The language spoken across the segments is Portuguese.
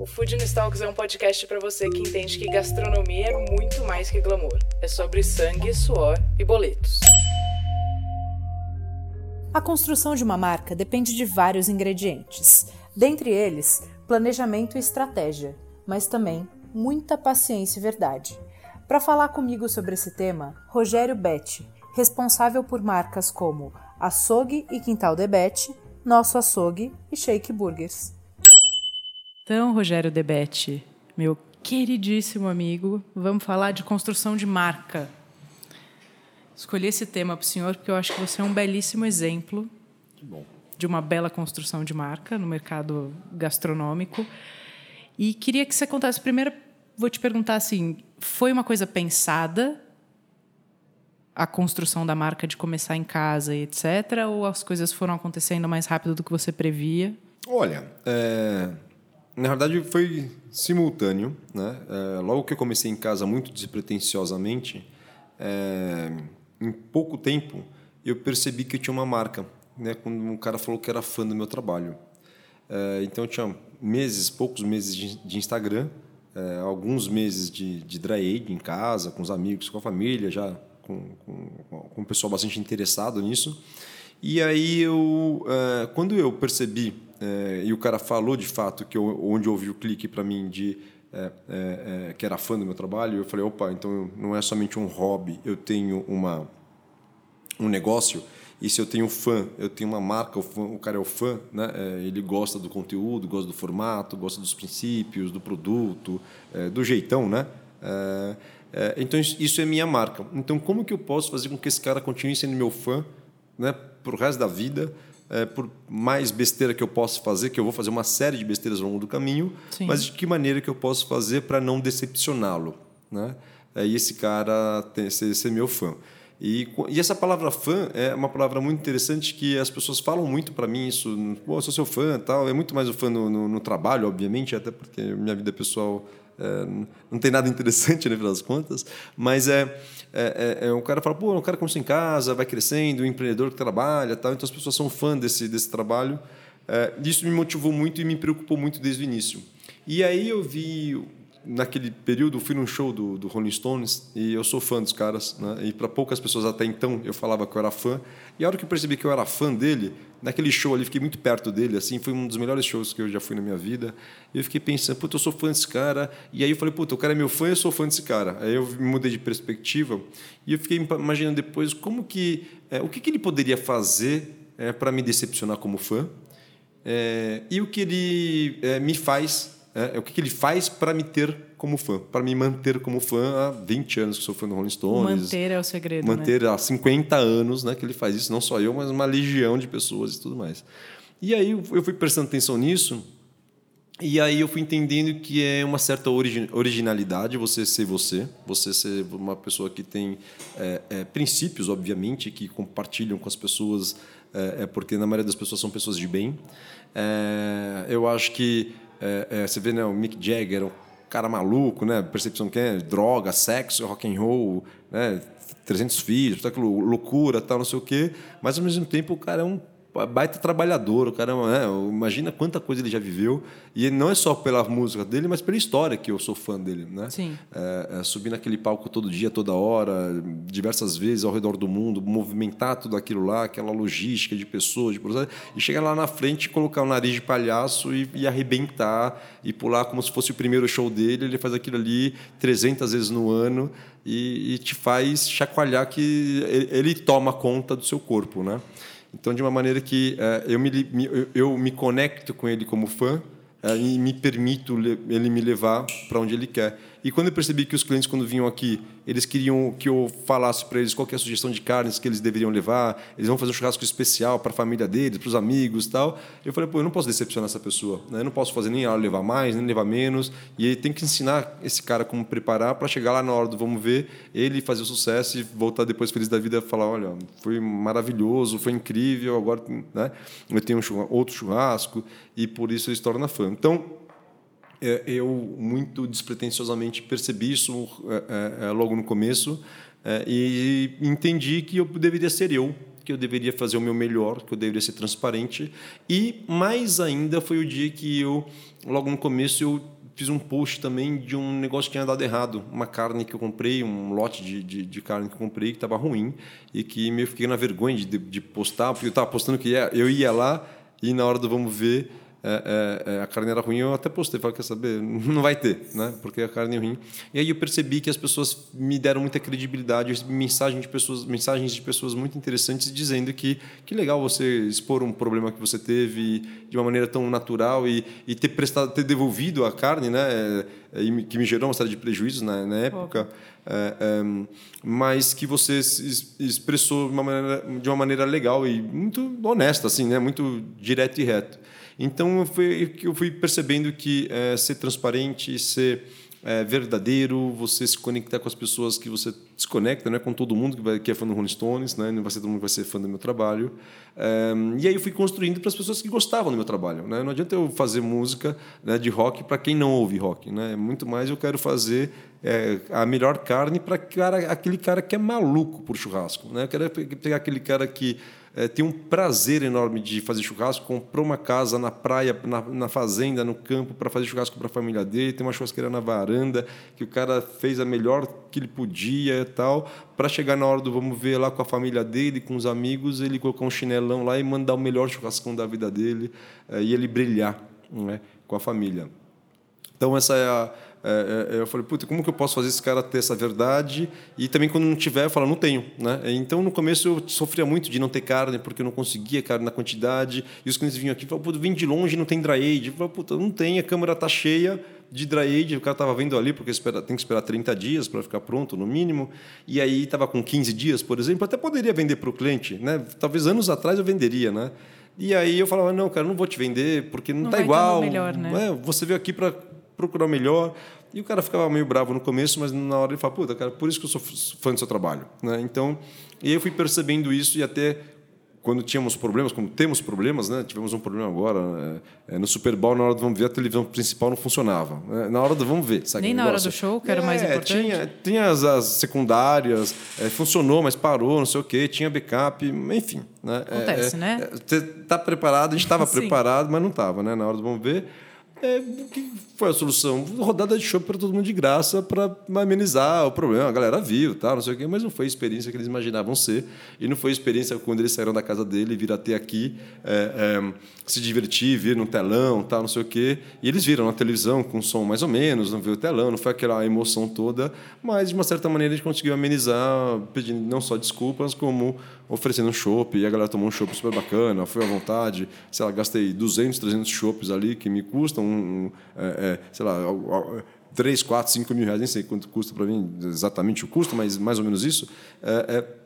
O Food Talks é um podcast para você que entende que gastronomia é muito mais que glamour. É sobre sangue, suor e boletos. A construção de uma marca depende de vários ingredientes. Dentre eles, planejamento e estratégia, mas também muita paciência e verdade. Para falar comigo sobre esse tema, Rogério Betti, responsável por marcas como Açougue e Quintal de Betti, Nosso Açougue e Shake Burgers. Então, Rogério Debete, meu queridíssimo amigo, vamos falar de construção de marca. Escolhi esse tema para o senhor porque eu acho que você é um belíssimo exemplo de uma bela construção de marca no mercado gastronômico. E queria que você contasse. Primeiro, vou te perguntar assim: foi uma coisa pensada a construção da marca de começar em casa e etc. Ou as coisas foram acontecendo mais rápido do que você previa? Olha, é, na verdade, foi simultâneo. Né? É, logo que eu comecei em casa muito despretensiosamente, é, em pouco tempo eu percebi que eu tinha uma marca. Né? Quando um cara falou que era fã do meu trabalho. É, então, eu tinha meses, poucos meses de, de Instagram, é, alguns meses de, de dry age em casa, com os amigos, com a família, já com, com, com um pessoal bastante interessado nisso. E aí, eu, é, quando eu percebi é, e o cara falou de fato que eu, onde houve o clique para mim de é, é, é, que era fã do meu trabalho, eu falei, opa, então não é somente um hobby, eu tenho uma um negócio e se eu tenho fã, eu tenho uma marca, o, fã, o cara é o fã, né? É, ele gosta do conteúdo, gosta do formato, gosta dos princípios, do produto, é, do jeitão, né? então isso é minha marca. Então como que eu posso fazer com que esse cara continue sendo meu fã, né? Pro resto da vida? É, por mais besteira que eu possa fazer, que eu vou fazer uma série de besteiras ao longo do caminho, Sim. mas de que maneira que eu posso fazer para não decepcioná-lo, né? É, e esse cara tem, ser, ser meu fã. E, e, essa palavra fã é uma palavra muito interessante que as pessoas falam muito para mim isso. Pô, eu sou seu fã tal. É muito mais o fã no, no, no trabalho, obviamente, até porque minha vida pessoal é, não tem nada interessante, no final das contas, mas é, é, é, é o cara fala, pô, o cara começa em casa, vai crescendo, o empreendedor que trabalha, tal, então as pessoas são fã desse, desse trabalho. É, isso me motivou muito e me preocupou muito desde o início. E aí eu vi naquele período fui num show do, do Rolling Stones e eu sou fã dos caras né? e para poucas pessoas até então eu falava que eu era fã. E a hora que eu percebi que eu era fã dele naquele show ali fiquei muito perto dele assim foi um dos melhores shows que eu já fui na minha vida. E eu fiquei pensando puta eu sou fã desse cara. E aí eu falei puta o cara é meu fã eu sou fã desse cara. Aí eu mudei de perspectiva e eu fiquei imaginando depois como que é, o que, que ele poderia fazer é, para me decepcionar como fã é, e o que ele é, me faz é, é, o que, que ele faz para me ter como fã, para me manter como fã há 20 anos que sou fã do Rolling Stones. Manter é o segredo. Manter né? há 50 anos né, que ele faz isso, não só eu, mas uma legião de pessoas e tudo mais. E aí eu fui prestando atenção nisso, e aí eu fui entendendo que é uma certa originalidade você ser você, você ser uma pessoa que tem é, é, princípios, obviamente, que compartilham com as pessoas, é, é, porque na maioria das pessoas são pessoas de bem. É, eu acho que é, é, você vê né, o Mick Jagger, um cara maluco, né? Percepção que é droga, sexo, rock and roll, né? 300 filhos, loucura, tal, não sei o quê. Mas ao mesmo tempo o cara é um baita trabalhador, o cara, é, imagina quanta coisa ele já viveu e não é só pela música dele, mas pela história que eu sou fã dele, né? Sim. É, é, subir naquele palco todo dia, toda hora, diversas vezes ao redor do mundo, movimentar tudo aquilo lá, aquela logística de pessoas, de e chegar lá na frente, colocar o nariz de palhaço e, e arrebentar e pular como se fosse o primeiro show dele, ele faz aquilo ali 300 vezes no ano e, e te faz chacoalhar que ele, ele toma conta do seu corpo, né? Então, de uma maneira que uh, eu, me, me, eu me conecto com ele como fã uh, e me permito ele me levar para onde ele quer. E quando eu percebi que os clientes, quando vinham aqui, eles queriam que eu falasse para eles qual é a sugestão de carnes que eles deveriam levar, eles vão fazer um churrasco especial para a família deles, para os amigos e tal. Eu falei, pô, eu não posso decepcionar essa pessoa. Né? Eu não posso fazer nem ela levar mais, nem levar menos. E aí tem que ensinar esse cara como preparar para chegar lá na hora do vamos ver, ele fazer o sucesso e voltar depois feliz da vida e falar, olha, foi maravilhoso, foi incrível, agora né, eu tenho um outro churrasco e por isso ele se torna fã. Então, eu muito despretensiosamente percebi isso é, é, logo no começo e entendi que eu deveria ser eu, que eu deveria fazer o meu melhor, que eu deveria ser transparente. E mais ainda foi o dia que eu, logo no começo, eu fiz um post também de um negócio que tinha dado errado. Uma carne que eu comprei, um lote de, de, de carne que eu comprei que estava ruim e que me fiquei na vergonha de, de postar, porque eu estava postando que eu ia lá e na hora do vamos ver é, é, é, a carne era ruim, eu até postei, falei, quer saber, não vai ter, né? porque a carne é ruim. E aí eu percebi que as pessoas me deram muita credibilidade, mensagens de pessoas, mensagens de pessoas muito interessantes dizendo que que legal você expor um problema que você teve de uma maneira tão natural e, e ter prestado, ter devolvido a carne, né? É, é, que me gerou uma série de prejuízos na, na época. É, é, mas que você expressou de uma, maneira, de uma maneira legal e muito honesta, assim, né? muito direto e reto. Então eu fui, percebendo que é, ser transparente, ser é, verdadeiro, você se conectar com as pessoas que você se conecta, né, com todo mundo que, vai, que é fã do Rolling Stones, né, não vai ser todo mundo que vai ser fã do meu trabalho. É, e aí eu fui construindo para as pessoas que gostavam do meu trabalho. Né? Não adianta eu fazer música né, de rock para quem não ouve rock. Né? Muito mais eu quero fazer é, a melhor carne para aquele cara que é maluco por churrasco. Né? Eu quero pegar aquele cara que é, tem um prazer enorme de fazer churrasco, comprou uma casa na praia, na, na fazenda, no campo, para fazer churrasco para a família dele, tem uma churrasqueira na varanda, que o cara fez a melhor que ele podia e tal, para chegar na hora do vamos ver lá com a família dele, com os amigos, ele colocar um chinelão lá e mandar o melhor churrascão da vida dele é, e ele brilhar né, com a família. Então, essa é a eu falei, puta, como que eu posso fazer esse cara ter essa verdade? E também quando não tiver, eu falo, não tenho. Né? Então, no começo, eu sofria muito de não ter carne, porque eu não conseguia carne na quantidade. E os clientes vinham aqui e falavam, puta, vim de longe não tem dry age. Eu falei, puta, não tem, a câmera está cheia de dry age, o cara estava vendo ali, porque espera, tem que esperar 30 dias para ficar pronto, no mínimo. E aí estava com 15 dias, por exemplo, até poderia vender para o cliente. Né? Talvez anos atrás eu venderia, né? E aí eu falava, não, cara, não vou te vender, porque não está igual. Melhor, né? É, você veio aqui para procurar o melhor. E o cara ficava meio bravo no começo, mas na hora ele fala, puta, cara, por isso que eu sou fã do seu trabalho. Né? Então, e eu fui percebendo isso e até quando tínhamos problemas, quando temos problemas, né? Tivemos um problema agora é, no Super Bowl na hora do vamos ver a televisão principal não funcionava. Né? Na hora do vamos ver, sabe? Nem na hora do show, que era o mais é, importante. Tinha, tinha as, as secundárias, é, funcionou, mas parou, não sei o quê, tinha backup, enfim. Né? Acontece, né? Você tá preparado, a gente estava preparado, mas não estava, né? Na hora do vamos ver. É, foi a solução? Rodada de show para todo mundo de graça para amenizar o problema. A galera viu, tá, não sei o quê, mas não foi a experiência que eles imaginavam ser. E não foi a experiência quando eles saíram da casa dele viram até aqui é, é, se divertir, vir no telão, tá, não sei o quê. E eles viram na televisão com som mais ou menos, não viu o telão, não foi aquela emoção toda, mas de uma certa maneira a gente conseguiu amenizar, pedindo não só desculpas, como oferecendo um chopp. E a galera tomou um chopp super bacana, foi à vontade. Sei lá, gastei 200, 300 chopps ali que me custam um, é, sei lá, 3, 4, 5 mil reais, nem sei quanto custa para mim exatamente o custo, mas mais ou menos isso. É, é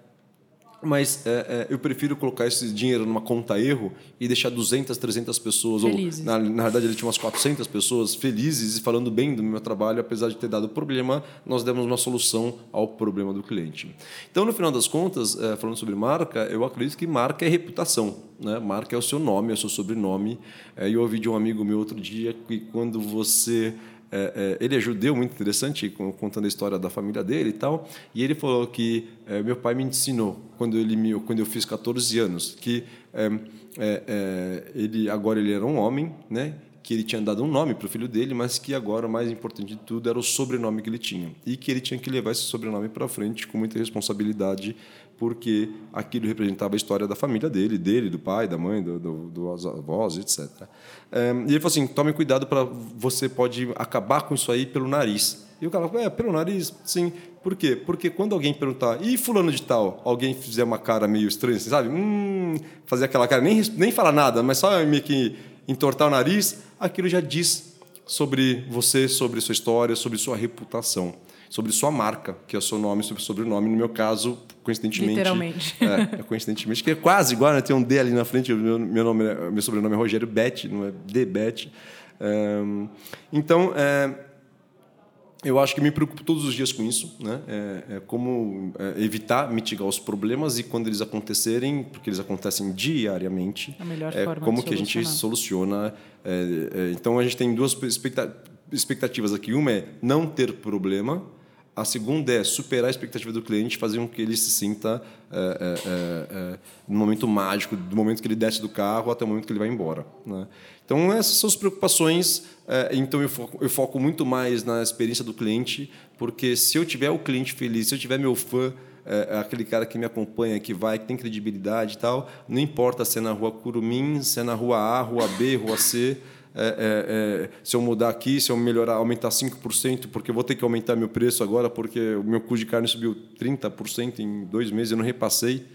mas é, é, eu prefiro colocar esse dinheiro numa conta erro e deixar 200, 300 pessoas, felizes. ou na, na verdade ele tinha umas 400 pessoas felizes e falando bem do meu trabalho, apesar de ter dado problema, nós demos uma solução ao problema do cliente. Então, no final das contas, é, falando sobre marca, eu acredito que marca é reputação. Né? Marca é o seu nome, é o seu sobrenome. É, eu ouvi de um amigo meu outro dia que quando você é, é, ele é judeu, muito interessante, contando a história da família dele e tal. E ele falou que é, meu pai me ensinou quando ele me, quando eu fiz 14 anos que é, é, ele agora ele era um homem, né? Que ele tinha dado um nome para o filho dele, mas que agora o mais importante de tudo era o sobrenome que ele tinha e que ele tinha que levar esse sobrenome para frente com muita responsabilidade porque aquilo representava a história da família dele, dele, do pai, da mãe, do, do, dos avós, etc. Um, e ele falou assim: tome cuidado para você pode acabar com isso aí pelo nariz. E o cara falou: é, pelo nariz, sim. Por quê? Porque quando alguém perguntar, e fulano de tal, alguém fizer uma cara meio estranha, assim, sabe? Hum, fazer aquela cara, nem, nem falar nada, mas só meio que entortar o nariz, aquilo já diz sobre você, sobre sua história, sobre sua reputação, sobre sua marca, que é o seu nome, sobre o sobrenome. No meu caso, coincidentemente. Literalmente. É, é coincidentemente, que é quase igual, né? Tem um D ali na frente. Meu, meu, nome, meu sobrenome é Rogério Bet, não é D Bet. Um, então, é, eu acho que me preocupo todos os dias com isso, né? É, é como é, evitar mitigar os problemas e quando eles acontecerem, porque eles acontecem diariamente, a melhor é, como que a gente soluciona. É, então a gente tem duas expectativas aqui. Uma é não ter problema. A segunda é superar a expectativa do cliente, fazer com que ele se sinta é, no momento mágico, do momento que ele desce do carro até o momento que ele vai embora. Né? Então, essas são as preocupações. É, então, eu foco, eu foco, muito mais na experiência do cliente, porque se eu tiver o cliente feliz, se eu tiver meu fã, é, aquele cara que me acompanha, que vai, que tem credibilidade e tal, não importa se é na rua Curumim, se é na rua A, rua B, rua C. É, é, é, se eu mudar aqui, se eu melhorar, aumentar 5%, porque eu vou ter que aumentar meu preço agora, porque o meu custo de carne subiu 30% em dois meses, eu não repassei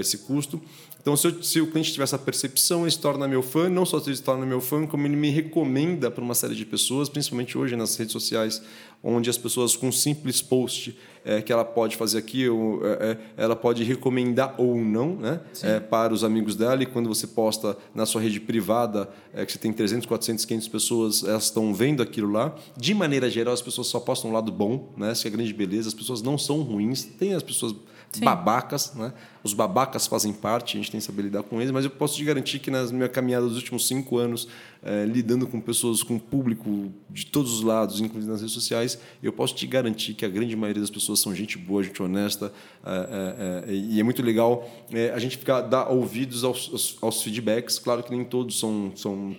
esse custo. Então, se, eu, se, o cliente tiver essa percepção, ele se torna meu fã. Não só se torna meu fã, como ele me recomenda para uma série de pessoas, principalmente hoje nas redes sociais, onde as pessoas, com um simples post é, que ela pode fazer aqui, ou, é, é ela pode recomendar ou não né, é, para os amigos dela. E quando você posta na sua rede privada, é, que você tem 300, 400, 500 pessoas, elas estão vendo aquilo lá. De maneira geral, as pessoas só postam um lado bom, né, essa é a grande beleza. As pessoas não são ruins, tem as pessoas Sim. babacas, né? Os babacas fazem parte, a gente tem que saber lidar com eles, mas eu posso te garantir que nas minha caminhada dos últimos cinco anos, é, lidando com pessoas, com público de todos os lados, inclusive nas redes sociais, eu posso te garantir que a grande maioria das pessoas são gente boa, gente honesta, é, é, e é muito legal a gente ficar dar ouvidos aos, aos, aos, feedbacks. Claro que nem todos são, são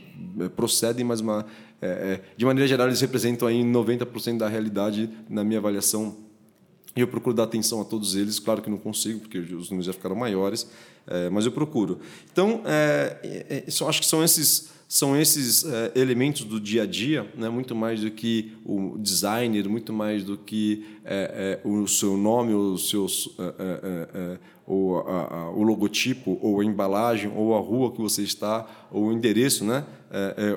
procedem, mas uma, de maneira geral eles representam aí 90% da realidade na minha avaliação e eu procuro dar atenção a todos eles. Claro que não consigo, porque os números já ficaram maiores, é, mas eu procuro. Então, é, é, é acho que são esses, são esses é, elementos do dia a dia, né? muito mais do que o designer, muito mais do que é, o seu nome, o, seu, a, a, o logotipo, ou a embalagem, ou a rua que você está, ou o endereço, né?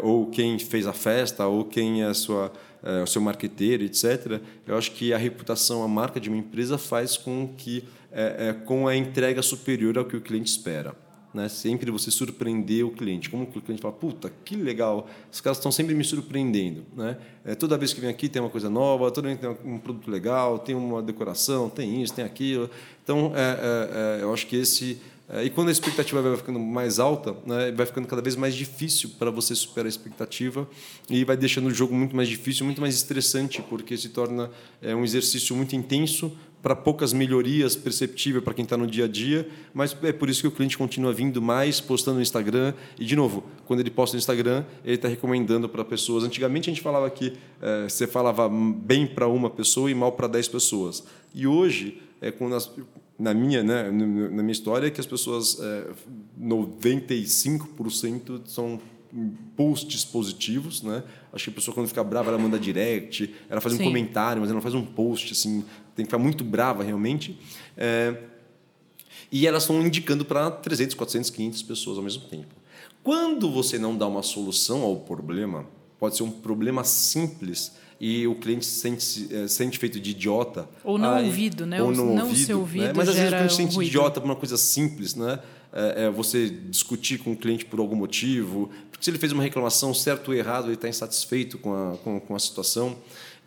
ou quem fez a festa, ou quem é sua é, o seu marqueteiro, etc. Eu acho que a reputação, a marca de uma empresa faz com que é, é, com a entrega superior ao que o cliente espera. Né? Sempre você surpreender o cliente. Como que o cliente fala, puta, que legal, os caras estão sempre me surpreendendo. Né? É, toda vez que vem aqui tem uma coisa nova, toda vez tem um produto legal, tem uma decoração, tem isso, tem aquilo. Então, é, é, é eu acho que esse e quando a expectativa vai ficando mais alta, né, vai ficando cada vez mais difícil para você superar a expectativa e vai deixando o jogo muito mais difícil, muito mais estressante, porque se torna é, um exercício muito intenso para poucas melhorias perceptíveis para quem está no dia a dia, mas é por isso que o cliente continua vindo mais, postando no Instagram. E, de novo, quando ele posta no Instagram, ele está recomendando para pessoas. Antigamente a gente falava que é, você falava bem para uma pessoa e mal para dez pessoas. E hoje, é, quando as, na minha, né, na minha história, que as pessoas, é, 95% são posts positivos, né? Acho que a pessoa quando fica brava ela manda direct, ela faz Sim. um comentário, mas ela não faz um post assim, tem que ficar muito brava realmente. É, e elas estão indicando para 300, 400, 500 pessoas ao mesmo tempo. Quando você não dá uma solução ao problema, pode ser um problema simples, e o cliente se sente, é, sente feito de idiota. Ou não ouvido, né? Ou não, não ouvido, ser ouvido. Né? Mas às vezes o cliente se sente ruído. idiota por uma coisa simples, né? É, é, você discutir com o cliente por algum motivo, porque se ele fez uma reclamação, certo ou errado, ele está insatisfeito com a, com, com a situação.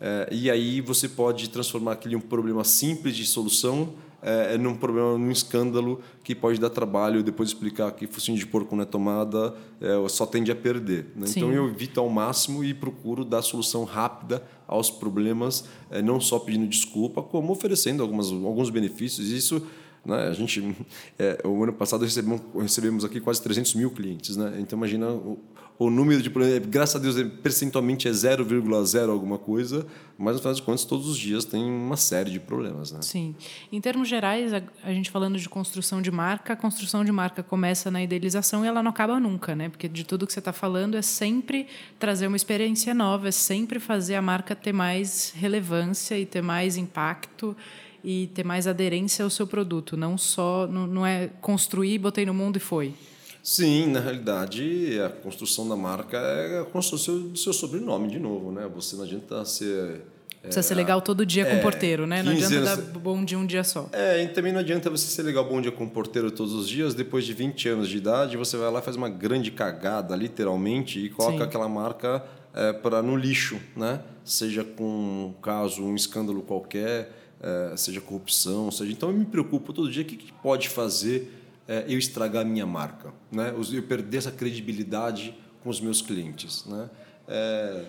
É, e aí você pode transformar aquele um problema simples de solução é, é num problema, num escândalo que pode dar trabalho depois explicar que focinho de porco não é tomada, é, só tende a perder. Né? Então eu evito ao máximo e procuro dar solução rápida aos problemas, é, não só pedindo desculpa, como oferecendo algumas, alguns benefícios. Isso né? A gente, é, o ano passado recebemos, recebemos aqui quase 300 mil clientes. Né? Então, imagina o, o número de problemas. Graças a Deus, percentualmente é 0,0 alguma coisa, mas, no final de contas, todos os dias tem uma série de problemas. Né? Sim. Em termos gerais, a, a gente falando de construção de marca, a construção de marca começa na idealização e ela não acaba nunca, né? porque de tudo que você está falando é sempre trazer uma experiência nova, é sempre fazer a marca ter mais relevância e ter mais impacto e ter mais aderência ao seu produto, não só não, não é construir, botei no mundo e foi. Sim, na realidade, a construção da marca é a construção do seu, sobrenome, de novo. Né? Você não adianta ser. Precisa é, ser legal todo dia é, com o porteiro, né? Não adianta anos, dar bom dia um dia só. É, e também não adianta você ser legal bom dia com o porteiro todos os dias. Depois de 20 anos de idade, você vai lá e faz uma grande cagada, literalmente, e coloca Sim. aquela marca é, para no lixo, né? Seja com um caso, um escândalo qualquer, é, seja corrupção, seja. Então eu me preocupo todo dia o que, que pode fazer é, eu estragar a minha marca, né? Eu perder essa credibilidade com os meus clientes, né? É,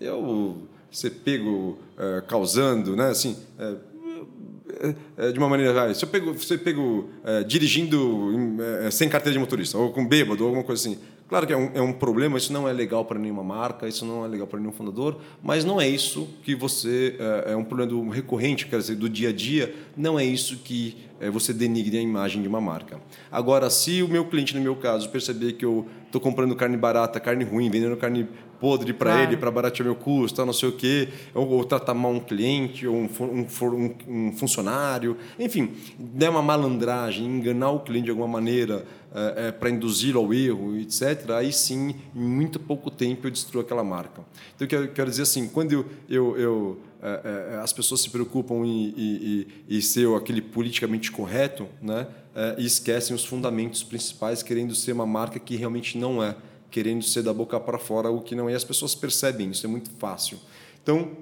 eu ser pego é, causando, né? Assim, é, é, é, de uma maneira, se eu pego, você pego dirigindo sem carteira de motorista ou com bêbado ou alguma coisa assim, Claro que é um, é um problema, isso não é legal para nenhuma marca, isso não é legal para nenhum fundador, mas não é isso que você. É, é um problema do, recorrente, quer dizer, do dia a dia, não é isso que é, você denigre a imagem de uma marca. Agora, se o meu cliente, no meu caso, perceber que eu estou comprando carne barata, carne ruim, vendendo carne podre para claro. ele, para baratear meu custo, não sei o quê, ou, ou tratar mal um cliente, ou um, um, um, funcionário, enfim, der uma malandragem, enganar o cliente de alguma maneira é, é, para induzi-lo ao erro, etc., aí sim, em muito pouco tempo eu destruo aquela marca. Então, eu quero, quero dizer assim, quando eu, eu, eu é, é as pessoas se preocupam em, em, em, em ser aquele politicamente correto, né, é, e esquecem os fundamentos principais, querendo ser uma marca que realmente não é querendo ser da boca para fora o que não é. As pessoas percebem isso, é muito fácil. Então,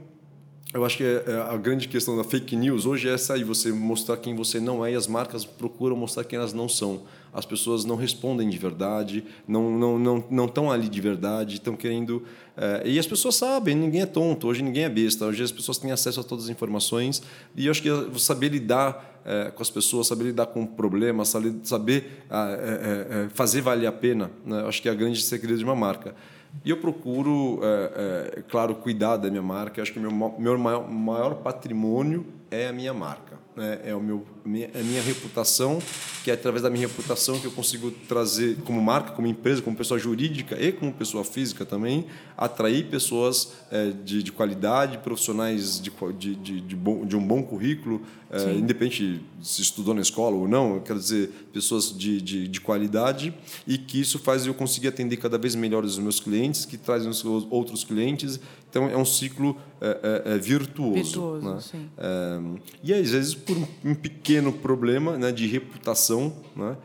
eu acho que é a grande questão da fake news hoje é essa aí, você mostrar quem você não é e as marcas procuram mostrar quem elas não são. As pessoas não respondem de verdade, não não não não estão ali de verdade, estão querendo é, e as pessoas sabem, ninguém é tonto, hoje ninguém é besta, hoje as pessoas têm acesso a todas as informações e eu acho que saber lidar é, com as pessoas, saber lidar com problemas, saber, é, fazer valer a pena, né? acho que é a grande segredo de uma marca. E eu procuro, é, é, claro, cuidar da minha marca. Eu acho que o meu, meu maior, maior patrimônio é a minha marca. Né? É, o meu, minha, é a minha reputação, que é através da minha reputação que eu consigo trazer, como marca, como empresa, como pessoa jurídica e como pessoa física também, atrair pessoas é, de, de qualidade, profissionais de, de, de, de, bom, de um bom currículo, é, independente se estudou na escola ou não, quer dizer, pessoas de, de, de qualidade, e que isso faz eu conseguir atender cada vez melhor os meus clientes, que trazem os outros clientes. Então, é um ciclo é, é virtuoso. Virtuoso, né? sim. É, e, às vezes, por um pequeno problema né, de reputação, né,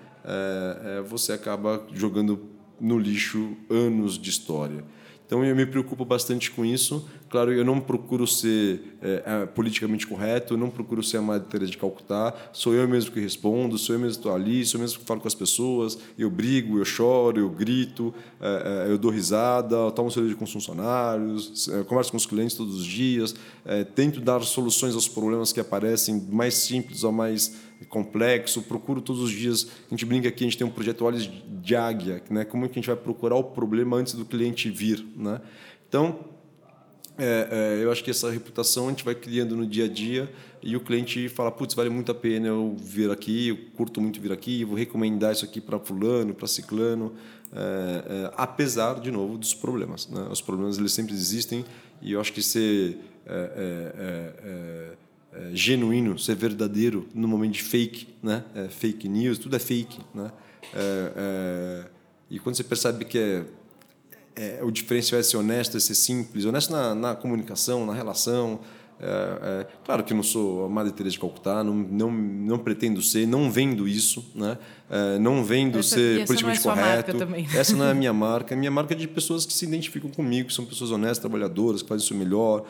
você acaba jogando no lixo anos de história. Então eu me preocupo bastante com isso. Claro, eu não procuro ser é, politicamente correto, eu não procuro ser a Madre de Calcutá. Sou eu mesmo que respondo, sou eu mesmo que estou ali, sou eu mesmo que falo com as pessoas. Eu brigo, eu choro, eu grito, é, é eu dou risada, tomo cerveja com os funcionários, converso com os clientes todos os dias, tento dar soluções aos problemas que aparecem, mais simples ou mais complexo, procuro todos os dias. A gente brinca aqui, a gente tem um projeto Olhos de Águia, né? como é que a gente vai procurar o problema antes do cliente vir. Né? Então, é, é, eu acho que essa reputação a gente vai criando no dia a dia e o cliente fala, putz, vale muito a pena eu vir aqui, eu curto muito vir aqui, vou recomendar isso aqui para fulano, para ciclano, é, é, apesar, de novo, dos problemas. Né? Os problemas eles sempre existem e eu acho que ser é, genuíno, ser verdadeiro no momento de fake, né? É, fake news, tudo é fake, né? É, é e quando você percebe que é, é, o diferencial é ser honesto, é ser simples, honesto na, na comunicação, na relação, é, é, claro que não sou a Madre Teresa de Calcutá, não, não, não pretendo ser, não vendo isso, né? É, não vendo essa, ser politicamente não é correto. Também. Essa não é a minha marca. A minha marca é de pessoas que se identificam comigo, que são pessoas honestas, trabalhadoras, que fazem o seu melhor,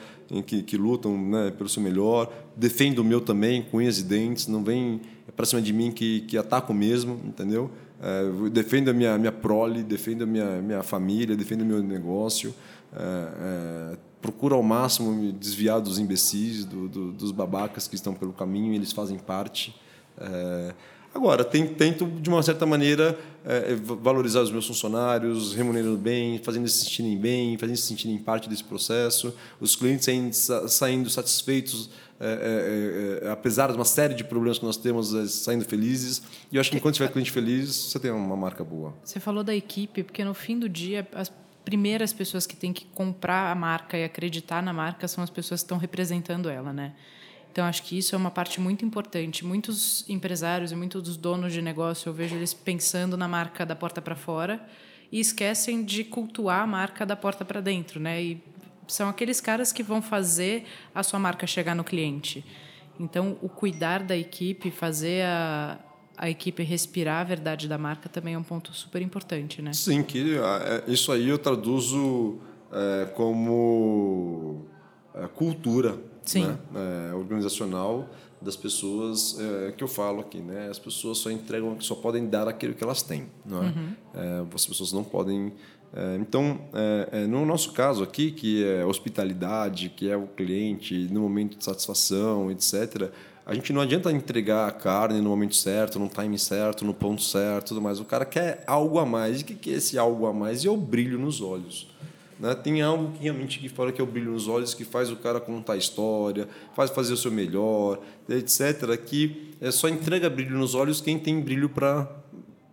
que, que lutam né, pelo seu melhor. Defendo o meu também, com unhas e dentes, não vem para cima de mim que, que ataco mesmo, entendeu? É, defendo a minha, minha prole, defendo a minha, minha família, defendo o meu negócio. É, é, procuro ao máximo me desviar dos imbecis, do, do, dos babacas que estão pelo caminho, eles fazem parte. É, agora, tento, de uma certa maneira, é, valorizar os meus funcionários, remunerando bem, fazendo eles se sentirem bem, fazendo eles se sentirem parte desse processo, os clientes saindo, satisfeitos, é, é, é, apesar de uma série de problemas que nós temos, é, saindo felizes. E eu acho que enquanto tiver cliente feliz, você tem uma marca boa. Você falou da equipe, porque no fim do dia as primeiras pessoas que têm que comprar a marca e acreditar na marca são as pessoas que estão representando ela, né? Então, acho que isso é uma parte muito importante. Muitos empresários e muitos dos donos de negócio, eu vejo eles pensando na marca da porta para fora e esquecem de cultuar a marca da porta para dentro, né? E são aqueles caras que vão fazer a sua marca chegar no cliente. Então, o cuidar da equipe, fazer a, a equipe respirar a verdade da marca também é um ponto super importante, né? Sim, que é, isso aí eu traduzo é, como é, cultura né? É, organizacional das pessoas é, que eu falo aqui, né? As pessoas só entregam, só podem dar aquilo que elas têm, não é? Uhum. é as pessoas não podem é, então, é, é, no nosso caso aqui, que é hospitalidade, que é o cliente no momento de satisfação, etc., a gente não adianta entregar a carne no momento certo, no time certo, no ponto certo, tudo mais. O cara quer algo a mais. E o que é esse algo a mais? E é o brilho nos olhos. Né? Tem algo que realmente que fala que é o brilho nos olhos, que faz o cara contar a história, faz fazer o seu melhor, etc. Que é só entrega brilho nos olhos quem tem brilho para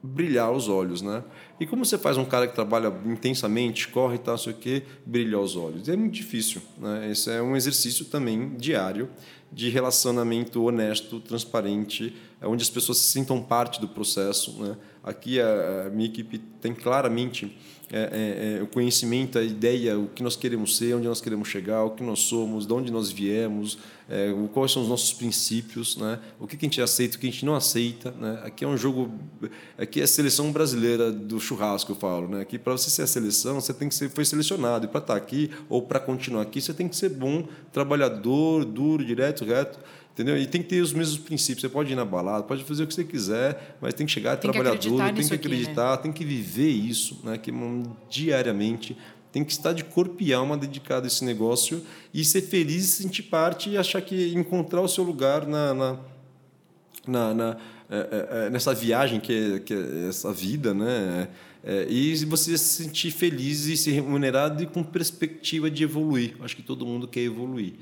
brilhar os olhos, né? E como você faz um cara que trabalha intensamente, corre e tal, sei o quê, brilhar os olhos? É muito difícil, né? Esse é um exercício também diário de relacionamento honesto, transparente, onde as pessoas se sintam parte do processo, né? Aqui a, minha equipe tem claramente é, é, é, o conhecimento, a ideia, o que nós queremos ser, onde nós queremos chegar, o que nós somos, de onde nós viemos, é, quais são os nossos princípios, né? o que a gente aceita, o que a gente não aceita. Né? Aqui é um jogo, aqui é a seleção brasileira do churrasco, eu falo. Né? Aqui, para você ser a seleção, você tem que ser foi selecionado. E para estar tá aqui ou para continuar aqui, você tem que ser bom, trabalhador, duro, direto, reto. Entendeu? E tem que ter os mesmos princípios. Você pode ir na balada, pode fazer o que você quiser, mas tem que chegar tem trabalhador, que tem que acreditar, aqui, né? tem que viver isso, né? que diariamente tem que estar de corpo e alma dedicado a esse negócio e ser feliz, se sentir parte e achar que encontrar o seu lugar na, na, na, na é, é, é nessa viagem que é, que é essa vida, né? É, e você se sentir feliz e ser remunerado e com perspectiva de evoluir. Acho que todo mundo quer evoluir.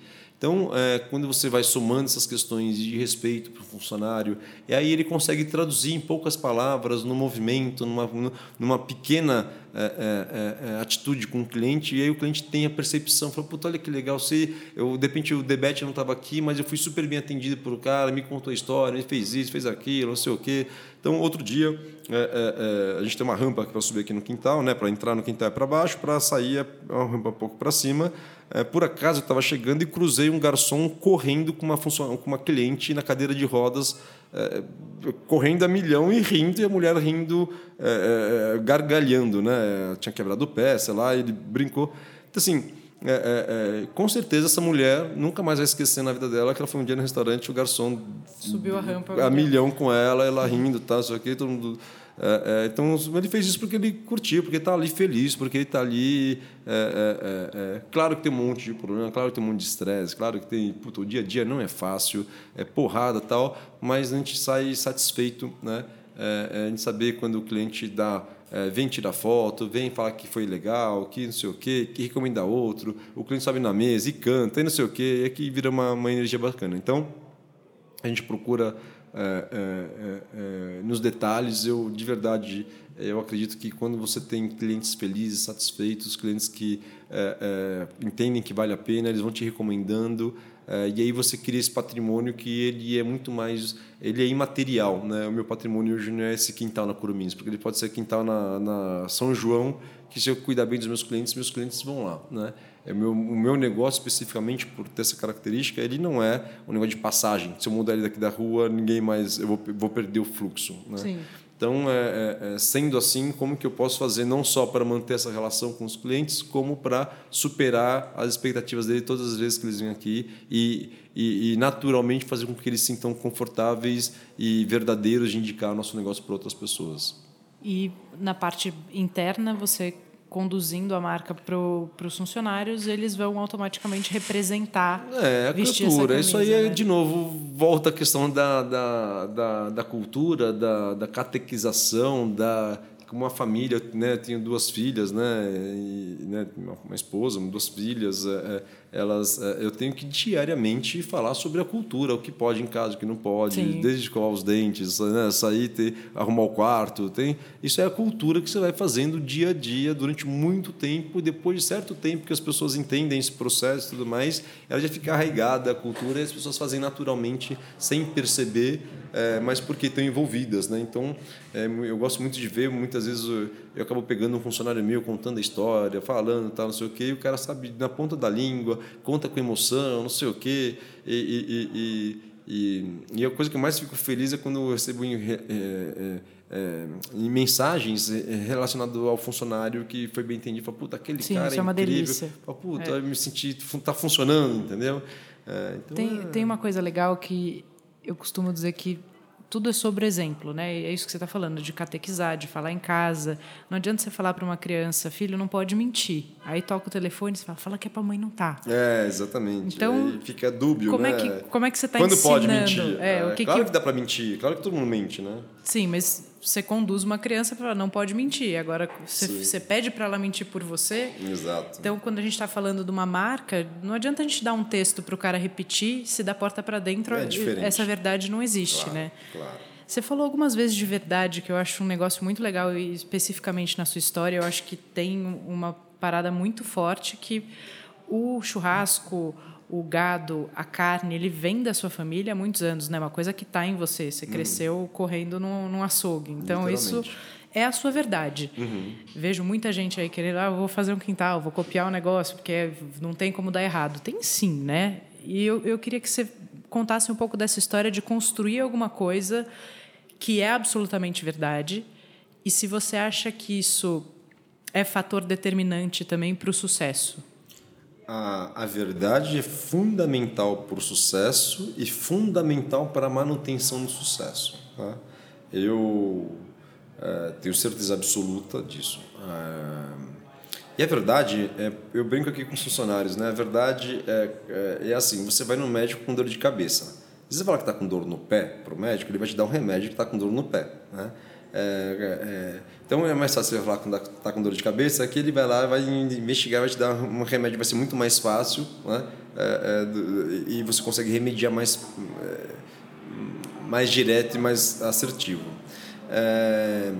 Então, é, quando você vai somando essas questões de respeito para o funcionário, e aí ele consegue traduzir em poucas palavras, no movimento, numa, numa pequena é, é, é, é, atitude com o cliente, e aí o cliente tem a percepção, fala, puta, olha que legal, você, eu, de repente o debate não estava aqui, mas eu fui super bem atendido por o cara, me contou a história, ele fez isso, fez aquilo, não sei o quê. Então, outro dia, é, a gente tem uma rampa para subir aqui no quintal, né, para entrar no quintal é para baixo, para sair é uma rampa um pouco para cima, é, por acaso eu estava chegando e cruzei um garçom correndo com uma, com uma cliente na cadeira de rodas, é, correndo a milhão e rindo, e a mulher rindo, é, é, é gargalhando. Né? Tinha quebrado o pé, sei lá, ele brincou. Então, assim, é, com certeza essa mulher nunca mais vai esquecer na vida dela que ela foi um dia no restaurante o garçom subiu a rampa a milhão com ela, ela rindo, tá, isso aqui, todo mundo é, é, então ele fez isso porque ele curtiu, porque está ali feliz, porque ele está ali. É, é, é, é, claro que tem um monte de problema, claro que tem um monte de estresse, claro que tem. Puta, o dia a dia não é fácil, é porrada tal, mas a gente sai satisfeito, né? É, de saber quando o cliente dá, vem tirar foto, vem falar que foi legal, que não sei o quê, que recomenda outro, o cliente sobe na mesa e canta, e não sei o quê, e aqui vira uma, uma energia bacana. Então, a gente procura é, nos detalhes. Eu, de verdade, eu acredito que quando você tem clientes felizes, satisfeitos, clientes que entendem que vale a pena, eles vão te recomendando. e aí você cria esse patrimônio que ele é muito mais ele é imaterial né o meu patrimônio hoje não é esse quintal na Curumins porque ele pode ser quintal na, na São João que se eu cuidar bem dos meus clientes meus clientes vão lá né é o meu, o meu negócio, especificamente, por ter essa característica, ele não é um negócio de passagem. Se eu mudar ele daqui da rua, ninguém mais... Eu vou, vou perder o fluxo. Né? Sim. Então, é, é, é, sendo assim, como que eu posso fazer não só para manter essa relação com os clientes, como para superar as expectativas dele todas as vezes que eles vêm aqui e, e, e, naturalmente fazer com que eles se sintam confortáveis e verdadeiros de indicar o nosso negócio para outras pessoas. E na parte interna, você conduzindo a marca para os funcionários, eles vão automaticamente representar. É, a cultura. Camisa, Isso aí, é, né? de novo, volta a questão da, da, da, da cultura, da, da catequização, da como uma família, né? Tenho duas filhas, né? E, né? Uma esposa, duas filhas. É, é, elas, é, eu tenho que diariamente falar sobre a cultura, o que pode em casa, o que não pode, Sim. desde escovar os dentes, né? sair, ter, arrumar o quarto. Tem, isso é a cultura que você vai fazendo dia a dia durante muito tempo. E depois de certo tempo que as pessoas entendem esse processo e tudo mais, ela já fica arraigada a cultura e as pessoas fazem naturalmente, sem perceber, é, mas porque estão envolvidas. Né? Então, é, eu gosto muito de ver, muitas vezes eu, eu acabo pegando um funcionário meu contando a história, falando, tal, não sei o quê, e o cara sabe na ponta da língua, conta com emoção, não sei o quê. E, e, e, e, e a coisa que eu mais fico feliz é quando eu recebo em, é, é, é, em mensagens relacionadas ao funcionário que foi bem entendido. Fala, puta, aquele Sim, cara isso é, uma incrível. delícia. Fala, puta, é. eu me senti, está funcionando, entendeu? É, então, tem, é tem uma coisa legal que eu costumo dizer que tudo é sobre exemplo, né? É isso que você está falando, de catequizar, de falar em casa. Não adianta você falar para uma criança, filho, não pode mentir. Aí toca o telefone e você fala, fala que é para a mãe não tá. É, exatamente. Então, Aí fica dúbio, como né? É que, como é que você está ensinando? Quando pode mentir? É, é, que claro que... que dá para mentir, claro que todo mundo mente, né? Sim, mas você conduz uma criança para não pode mentir. Agora você, você pede para ela mentir por você. Exato. Então, quando a gente está falando de uma marca, não adianta a gente dar um texto para o cara repetir se da porta para dentro é essa verdade não existe, claro, né? Claro. Você falou algumas vezes de verdade, que eu acho um negócio muito legal e especificamente na sua história, eu acho que tem uma parada muito forte que o churrasco, o gado, a carne, ele vem da sua família há muitos anos, né? Uma coisa que está em você. Você uhum. cresceu uhum. correndo num, num açougue. Então, isso é a sua verdade. Uhum. Vejo muita gente aí querendo, ah, vou fazer um quintal, vou copiar um negócio, porque não tem como dar errado. Tem sim, né? E eu, eu queria que você contasse um pouco dessa história de construir alguma coisa que é absolutamente verdade e se você acha que isso é fator determinante também para o sucesso a, a verdade é fundamental para o sucesso e fundamental para a manutenção do sucesso. Tá? Eu é, tenho certeza absoluta disso. É, e a verdade, é, eu brinco aqui com os funcionários, né? a verdade é, é, é assim: você vai no médico com dor de cabeça. Se você falar que está com dor no pé para o médico, ele vai te dar um remédio que está com dor no pé. Né? É, é, é, então é mais fácil você falar quando está com dor de cabeça, que ele vai lá, vai investigar, vai te dar um remédio, vai ser muito mais fácil, né? É, é e você consegue remediar mais, é, mais direto e mais assertivo. É,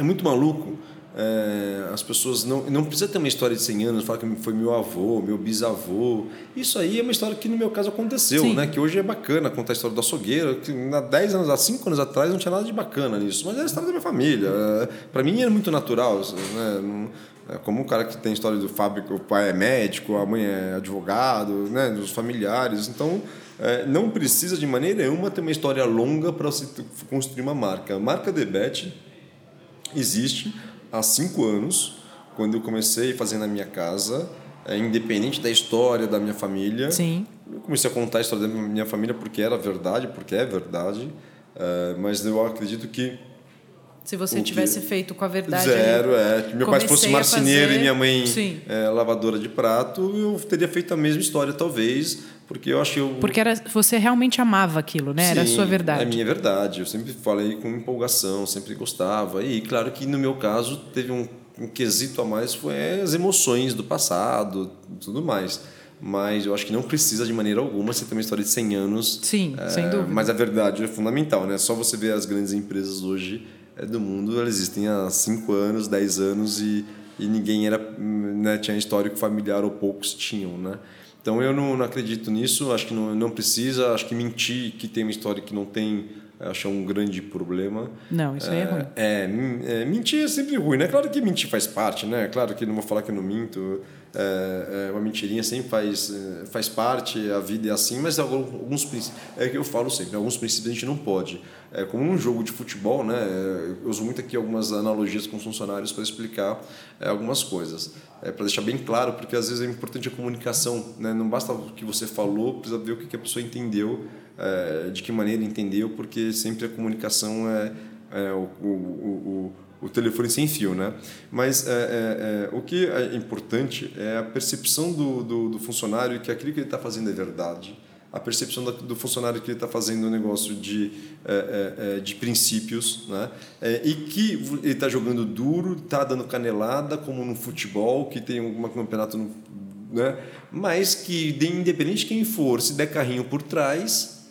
muito maluco é, as pessoas não não precisa ter uma história de 100 anos falar que foi meu avô meu bisavô. Isso aí é uma história que no meu caso aconteceu Sim. né? Que hoje é bacana contar a história do açougueiro que há 10 anos há 5 anos atrás não tinha nada de bacana nisso mas é a história da minha família. É, para mim era muito natural né? É como o cara que tem história do fábrico o pai é médico a mãe é advogado né? Dos familiares. Então é, não precisa de maneira nenhuma ter uma história longa para se construir uma marca. A marca Debete existe há cinco anos, quando eu comecei a fazer na minha casa, é, independente da história da minha família. Sim. Eu comecei a contar a história da minha família porque era verdade, porque é verdade, é, mas eu acredito que se você tivesse feito com a verdade. Zero, é. Meu pai fosse marceneiro fazer... e minha mãe é, lavadora de prato, eu teria feito a mesma história, talvez, porque eu acho que eu... Porque era, você realmente amava aquilo, né? Sim, era a sua verdade. É a minha verdade. Eu sempre falei com empolgação, sempre gostava. E claro que no meu caso teve um, um quesito a mais, foi as emoções do passado, tudo mais mas eu acho que não precisa de maneira alguma você ter uma história de 100 anos. Sim, é, sem dúvida. Mas a verdade é fundamental, né? Só você ver as grandes empresas hoje é, do mundo, elas existem há 5 anos, 10 anos e, e ninguém era, né, tinha histórico familiar ou poucos tinham, né? Então eu não, não acredito nisso, acho que não, não precisa, acho que mentir que tem uma história que não tem, acho é um grande problema. Não, isso aí é ruim. É, é, mentir é sempre ruim, né? Claro que mentir faz parte, né? Claro que não vou falar que eu não minto, é, é, uma mentirinha sempre faz, é, faz parte, a vida é assim, mas alguns princípios, é que eu falo sempre, alguns princípios a gente não pode. É como um jogo de futebol, né? Eu uso muito aqui algumas analogias com funcionários para explicar é, algumas coisas, é, para deixar bem claro, porque às vezes é importante a comunicação, né? Não basta o que você falou, precisa ver o que a pessoa entendeu, é, de que maneira entendeu, porque sempre a comunicação é, é o, o, o o telefone sem fio, né? Mas é, é, é, o que é importante é a percepção do, do, do funcionário que aquilo que ele está fazendo é verdade, a percepção do funcionário que ele está fazendo um negócio de, é, é, de princípios, né? É, e que ele está jogando duro, está dando canelada, como no futebol, que tem um campeonato, no, né? mas que, independente de quem for, se der carrinho por trás,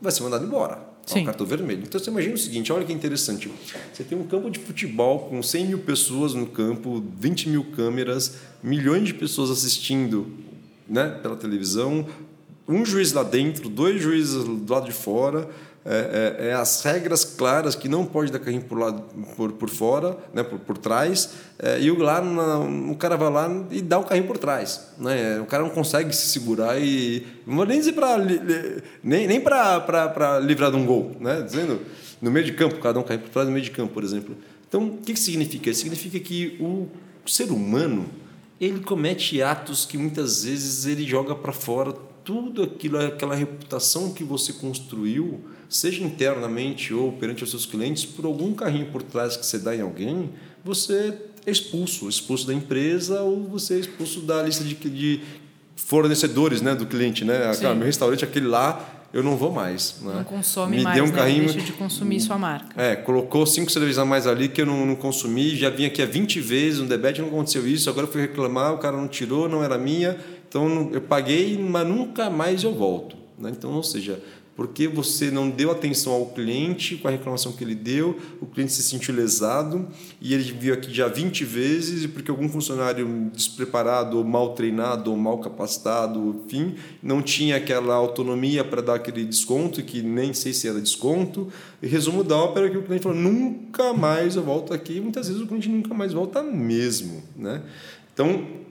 vai ser mandado embora. Sim. cartão vermelho. Então você imagina o seguinte: olha que interessante. Você tem um campo de futebol com 100 mil pessoas no campo, 20 mil câmeras, milhões de pessoas assistindo né, pela televisão, um juiz lá dentro, dois juízes do lado de fora, é, é, é, as regras claras que não pode dar carrinho por, lado, por, por fora, né, por, por trás, é, e lá, na, o cara vai lá e dá o carrinho por trás. Né? O cara não consegue se segurar e. Não vou nem dizer para. Nem, nem para livrar de um gol, né? dizendo no meio de campo, dá um carrinho por trás no meio de campo, por exemplo. Então, o que, que significa? Significa que o ser humano ele comete atos que muitas vezes ele joga para fora tudo aquilo, aquela reputação que você construiu, seja internamente ou perante os seus clientes, por algum carrinho por trás que você dá em alguém, você é expulso, expulso da empresa ou você é expulso da lista de, de fornecedores né, do cliente. Né? Ah, meu restaurante, aquele lá, eu não vou mais. Né? Não consome Me mais, deu um né? carrinho, deixa de consumir sua marca. É, colocou cinco cervejas a mais ali que eu não, não consumi, já vim aqui há 20 vezes no debate, não aconteceu isso, agora eu fui reclamar, o cara não tirou, não era minha, então eu paguei, mas nunca mais eu volto. Né? Então, ou seja, porque você não deu atenção ao cliente com a reclamação que ele deu, o cliente se sentiu lesado e ele viu aqui já 20 vezes e porque algum funcionário despreparado, ou mal treinado, ou mal capacitado, enfim, não tinha aquela autonomia para dar aquele desconto, que nem sei se era desconto. E resumo da ópera que o cliente falou: nunca mais eu volto aqui. E muitas vezes o cliente nunca mais volta mesmo. Né? Então,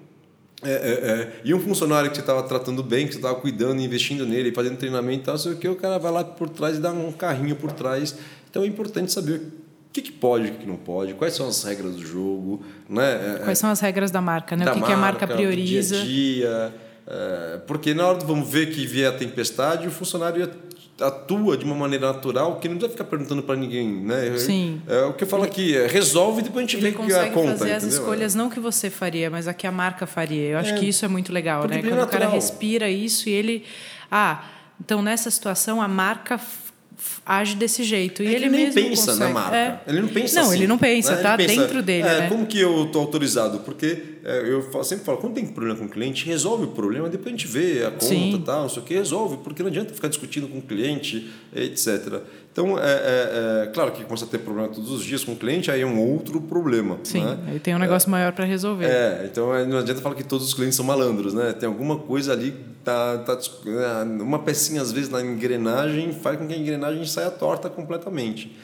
é, é, é. E um funcionário que você estava tratando bem, que você estava cuidando, investindo nele, fazendo treinamento e tal, sei o que, o cara vai lá por trás e dá um carrinho por trás. Então é importante saber o que, que pode, o que, não pode, quais são as regras do jogo. Né? É, é. Quais são as regras da marca, né? o que, marca, que a marca prioriza. Dia a dia. É, porque na hora do vamos ver que vier a tempestade, o funcionário ia atua de uma maneira natural que não precisa ficar perguntando para ninguém, né? Sim. É, o que eu falo aqui é resolve e depois a gente vê que a conta, fazer entendeu? as escolhas não que você faria, mas a que a marca faria. Eu acho é, que isso é muito legal, né? Quando natural. o cara respira isso e ele, ah, então nessa situação a marca age desse jeito. E é ele, ele nem pensa consegue. na marca. É. Ele não pensa Não, assim, ele não pensa, né? tá pensa, dentro dele. É, né? Como que eu estou autorizado? Porque é, eu sempre falo, quando tem problema com o cliente, resolve o problema, depois a gente vê a conta, e tal, não sei o que, resolve, porque não adianta ficar discutindo com o cliente, etc. Então, é, é, é, claro que começa a ter problema todos os dias com o cliente, aí é um outro problema. Sim, né? aí tem um negócio maior para resolver. É, então é, não adianta falar que todos os clientes são malandros, né? Tem alguma coisa ali, tá, tá, é, uma pecinha às vezes na engrenagem faz com que a engrenagem saia torta completamente.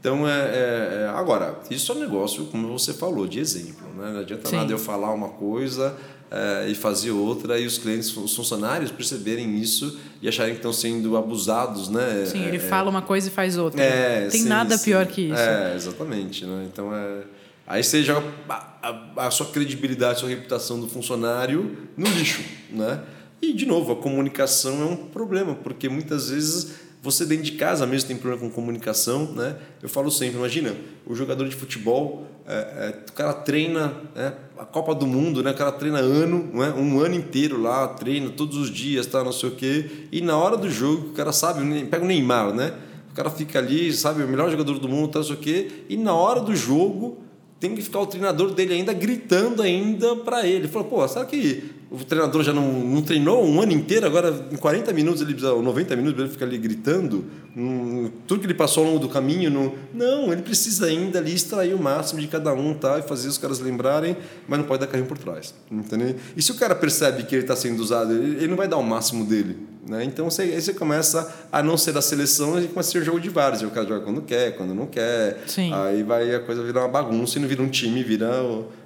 Então, é, é, é, agora, isso é um negócio, como você falou, de exemplo. Né? Não adianta Sim. nada eu falar uma coisa é, e fazer outra e os clientes, os funcionários perceberem isso e acharem que estão sendo abusados, né? Sim, ele é, fala uma coisa e faz outra. É, Tem sim, nada sim. pior que isso. É, exatamente. Né? Então, é, aí você joga a, a, a, sua credibilidade, a sua reputação do funcionário no lixo, né? E, de novo, a comunicação é um problema, porque muitas vezes você dentro de casa mesmo tem problema com comunicação, né? Eu falo sempre, imagina, o jogador de futebol, é, é, o cara treina é, a Copa do Mundo, né? O cara treina ano, não é? um ano inteiro lá, treina todos os dias, tá, não sei o quê. E na hora do jogo, o cara sabe, pega o Neymar, né? O cara fica ali, sabe, o melhor jogador do mundo, tá, não sei o quê. E na hora do jogo, tem que ficar o treinador dele ainda gritando ainda para ele. Ele falou, pô, será que o treinador já não, não treinou um ano inteiro, agora em 40 minutos, ele precisa, 90 minutos, ele fica ali gritando, um, tudo que ele passou ao longo do caminho. Não, não, ele precisa ainda ali extrair o máximo de cada um tá, e fazer os caras lembrarem, mas não pode dar carrinho por trás. Entendeu? E se o cara percebe que ele está sendo usado, ele, ele, não vai dar o máximo dele. Né? Então você, aí você começa a não ser da seleção e começa a ser jogo de vários. O cara joga quando quer, quando não quer. Sim. Aí vai a coisa virar uma bagunça e não vira um time, vira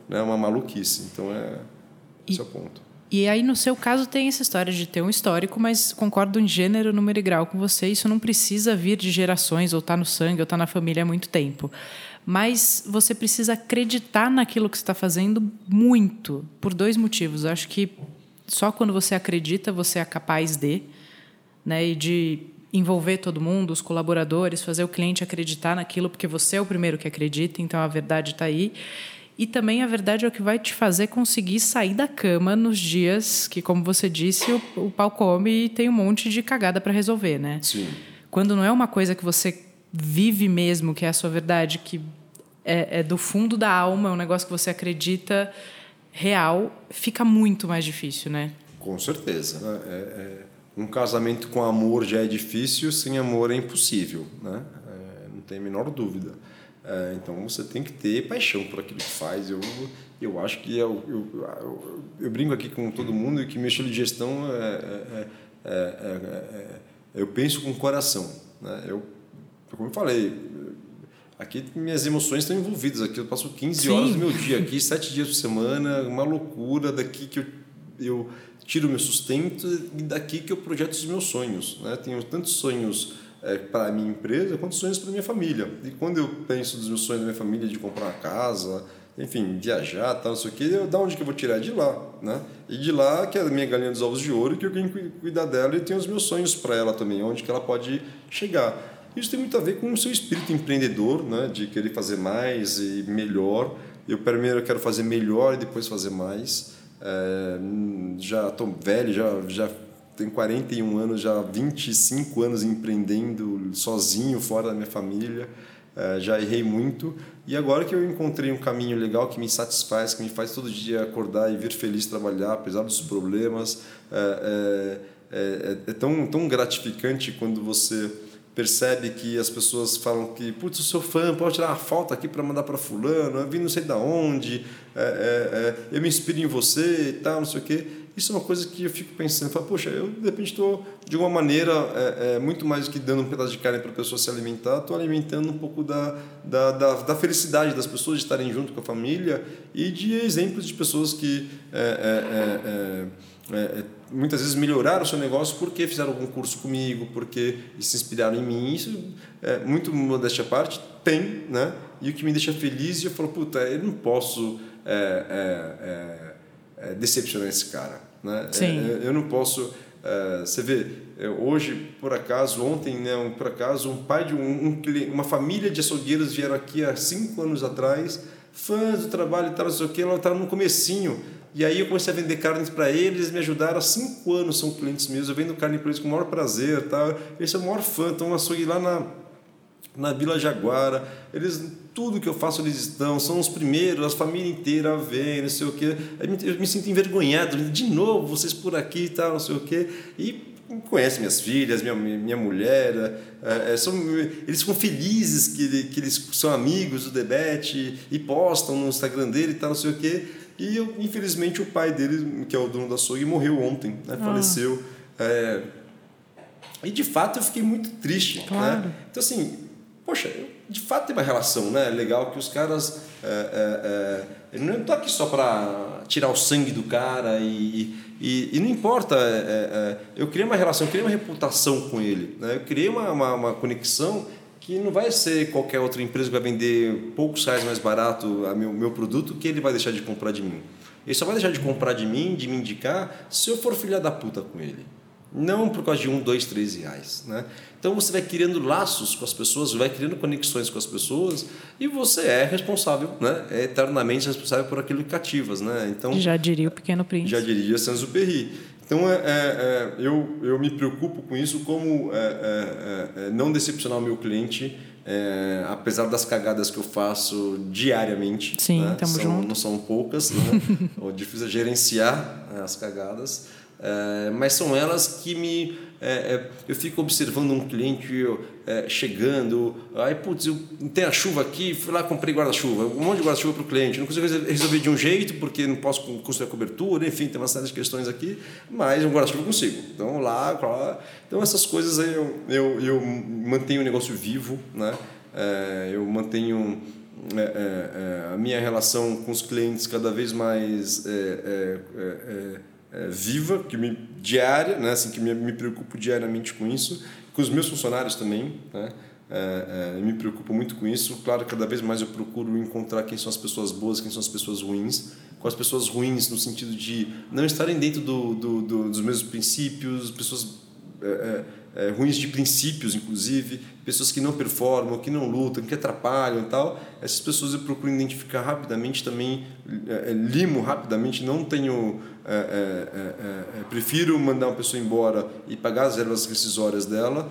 né, uma maluquice. Então é. Esse é o ponto. E aí, no seu caso, tem essa história de ter um histórico, mas concordo em gênero, número e grau com você. Isso não precisa vir de gerações, ou estar tá no sangue, ou estar tá na família há muito tempo. Mas você precisa acreditar naquilo que está fazendo muito, por dois motivos. Eu acho que só quando você acredita, você é capaz de, né, e de envolver todo mundo, os colaboradores, fazer o cliente acreditar naquilo, porque você é o primeiro que acredita, então a verdade está aí. E também a verdade é o que vai te fazer conseguir sair da cama nos dias que, como você disse, o, o pau come e tem um monte de cagada para resolver, né? Sim. Quando não é uma coisa que você vive mesmo, que é a sua verdade, que é, é do fundo da alma, é um negócio que você acredita real, fica muito mais difícil, né? Com certeza. Né? É, é, um casamento com amor já é difícil, sem amor é impossível, né? É, não tem a menor dúvida. É, então você tem que ter paixão por aquilo que faz. Eu, eu acho que eu, eu, eu, eu brinco aqui com todo mundo que meu estilo de gestão é, é, eu penso com o coração. Né? Eu, como eu falei, aqui minhas emoções estão envolvidas. Aqui eu passo 15 Sim. horas do meu dia aqui, 7 dias por semana, uma loucura. Daqui que eu, eu tiro meu sustento e daqui que eu projeto os meus sonhos. Né? Tenho tantos sonhos é, para a minha empresa quanto sonhos para a minha família. E quando eu penso dos meus sonhos da minha família de comprar uma casa, enfim, viajar, tal, não sei o eu, da onde que eu vou tirar? De lá, né? E de lá, que é a minha galinha dos ovos de ouro, que eu tenho que cuidar dela e tenho os meus sonhos para ela também, onde que ela pode chegar. Isso tem muito a ver com o seu espírito empreendedor, né? De querer fazer mais e melhor. Eu primeiro quero fazer melhor e depois fazer mais. É, já estou velho, já, já tenho 41 anos, já 25 anos empreendendo sozinho, fora da minha família. É, já errei muito. E agora que eu encontrei um caminho legal que me satisfaz, que me faz todo dia acordar e vir feliz trabalhar, apesar dos problemas, é, é, é, é tão, tão gratificante quando você percebe que as pessoas falam que, putz, eu sou fã, pode tirar uma foto aqui para mandar para fulano, eu vim não sei da onde, é, eu me inspiro em você e tal, não sei o quê. Isso é uma coisa que eu fico pensando, falo, poxa, eu de repente estou, de uma maneira, é, é, muito mais do que dando um pedaço de carne para a pessoa se alimentar, estou alimentando um pouco da, da, da, da, felicidade das pessoas de estarem junto com a família e de exemplos de pessoas que é, é, é, muitas vezes melhoraram o seu negócio porque fizeram algum curso comigo, porque se inspiraram em mim. Isso, é, muito modéstia à parte, tem, né? E o que me deixa feliz, eu falo, puta, eu não posso é, é, é decepcionar esse cara, né? Sim. eu não posso... você vê, hoje, por acaso, ontem, né, um, por acaso, um pai de um, um, uma família de açougueiros vieram aqui há cinco anos atrás, fãs do trabalho e tal, não sei o que, ela estava no comecinho, e aí eu comecei a vender carnes para eles, eles me ajudaram há cinco anos, são clientes meus, eu vendo carne para eles com o maior prazer, tá? Eles são o maior fã, estão um açougue lá na, na Vila Jaguara, eles, tudo que eu faço eles estão, são os primeiros, a família inteira vem, não sei o quê. Eu me, eu sinto envergonhado, de novo, vocês por aqui e tal, não sei o quê. E conhece minhas filhas, minha, minha mulher, é, é, são, eles ficam felizes que, que eles são amigos do Debete e postam no Instagram dele e tal, não sei o quê. E eu, infelizmente o pai dele, que é o dono da açougue, morreu ontem, né? ah. faleceu. É... E de fato eu fiquei muito triste. Né? Claro. Né? Então assim, poxa, de fato tem uma relação né? legal que os caras. É, é, é não estou aqui só para tirar o sangue do cara e, e, e não importa. É, é, eu criei uma relação, eu criei uma reputação com ele. Né? Eu criei uma, uma, uma conexão que não vai ser qualquer outra empresa que vai vender poucos reais mais barato a meu, meu produto que ele vai deixar de comprar de mim. Ele só vai deixar de comprar de mim, de me indicar, se eu for filha da puta com ele. Não por causa de um, dois, três reais. Né? Então você vai criando laços com as pessoas, vai criando conexões com as pessoas e você é responsável, né? é eternamente responsável por aquilo que cativas. Né? Então, já diria o Pequeno Príncipe. Já diria Saint-Exupéry. Então, é, é, é, eu, eu me preocupo com isso, como é, é, é, não decepcionar o meu cliente, apesar das cagadas que eu faço diariamente. Sim, né? são, junto. Não são poucas, né? o difícil é gerenciar as cagadas, mas são elas que me é, é, eu fico observando um cliente eu, é, chegando, aí, putz, eu, tem a chuva aqui, fui lá, comprei guarda-chuva, um monte de guarda-chuva para o cliente, não consigo resolver de um jeito, porque não posso construir a cobertura, enfim, tem uma série de questões aqui, mas um guarda-chuva consigo. Então, lá, lá, então essas coisas aí eu, eu, eu mantenho o negócio vivo, né? É, eu mantenho é, é, é, a minha relação com os clientes cada vez mais é, viva, que me diária, né, assim que me, me preocupo diariamente com isso, com os meus funcionários também, né, é, é, me preocupo muito com isso. Claro, cada vez mais eu procuro encontrar quem são as pessoas boas, quem são as pessoas ruins, com as pessoas ruins no sentido de não estarem dentro do, do, do dos mesmos princípios, pessoas é, é, ruins de princípios, inclusive, pessoas que não performam, que não lutam, que atrapalham e tal. Essas pessoas eu procuro identificar rapidamente também, é, é limo rapidamente, não tenho. É, é, é, prefiro mandar uma pessoa embora e pagar as ervas rescisórias dela,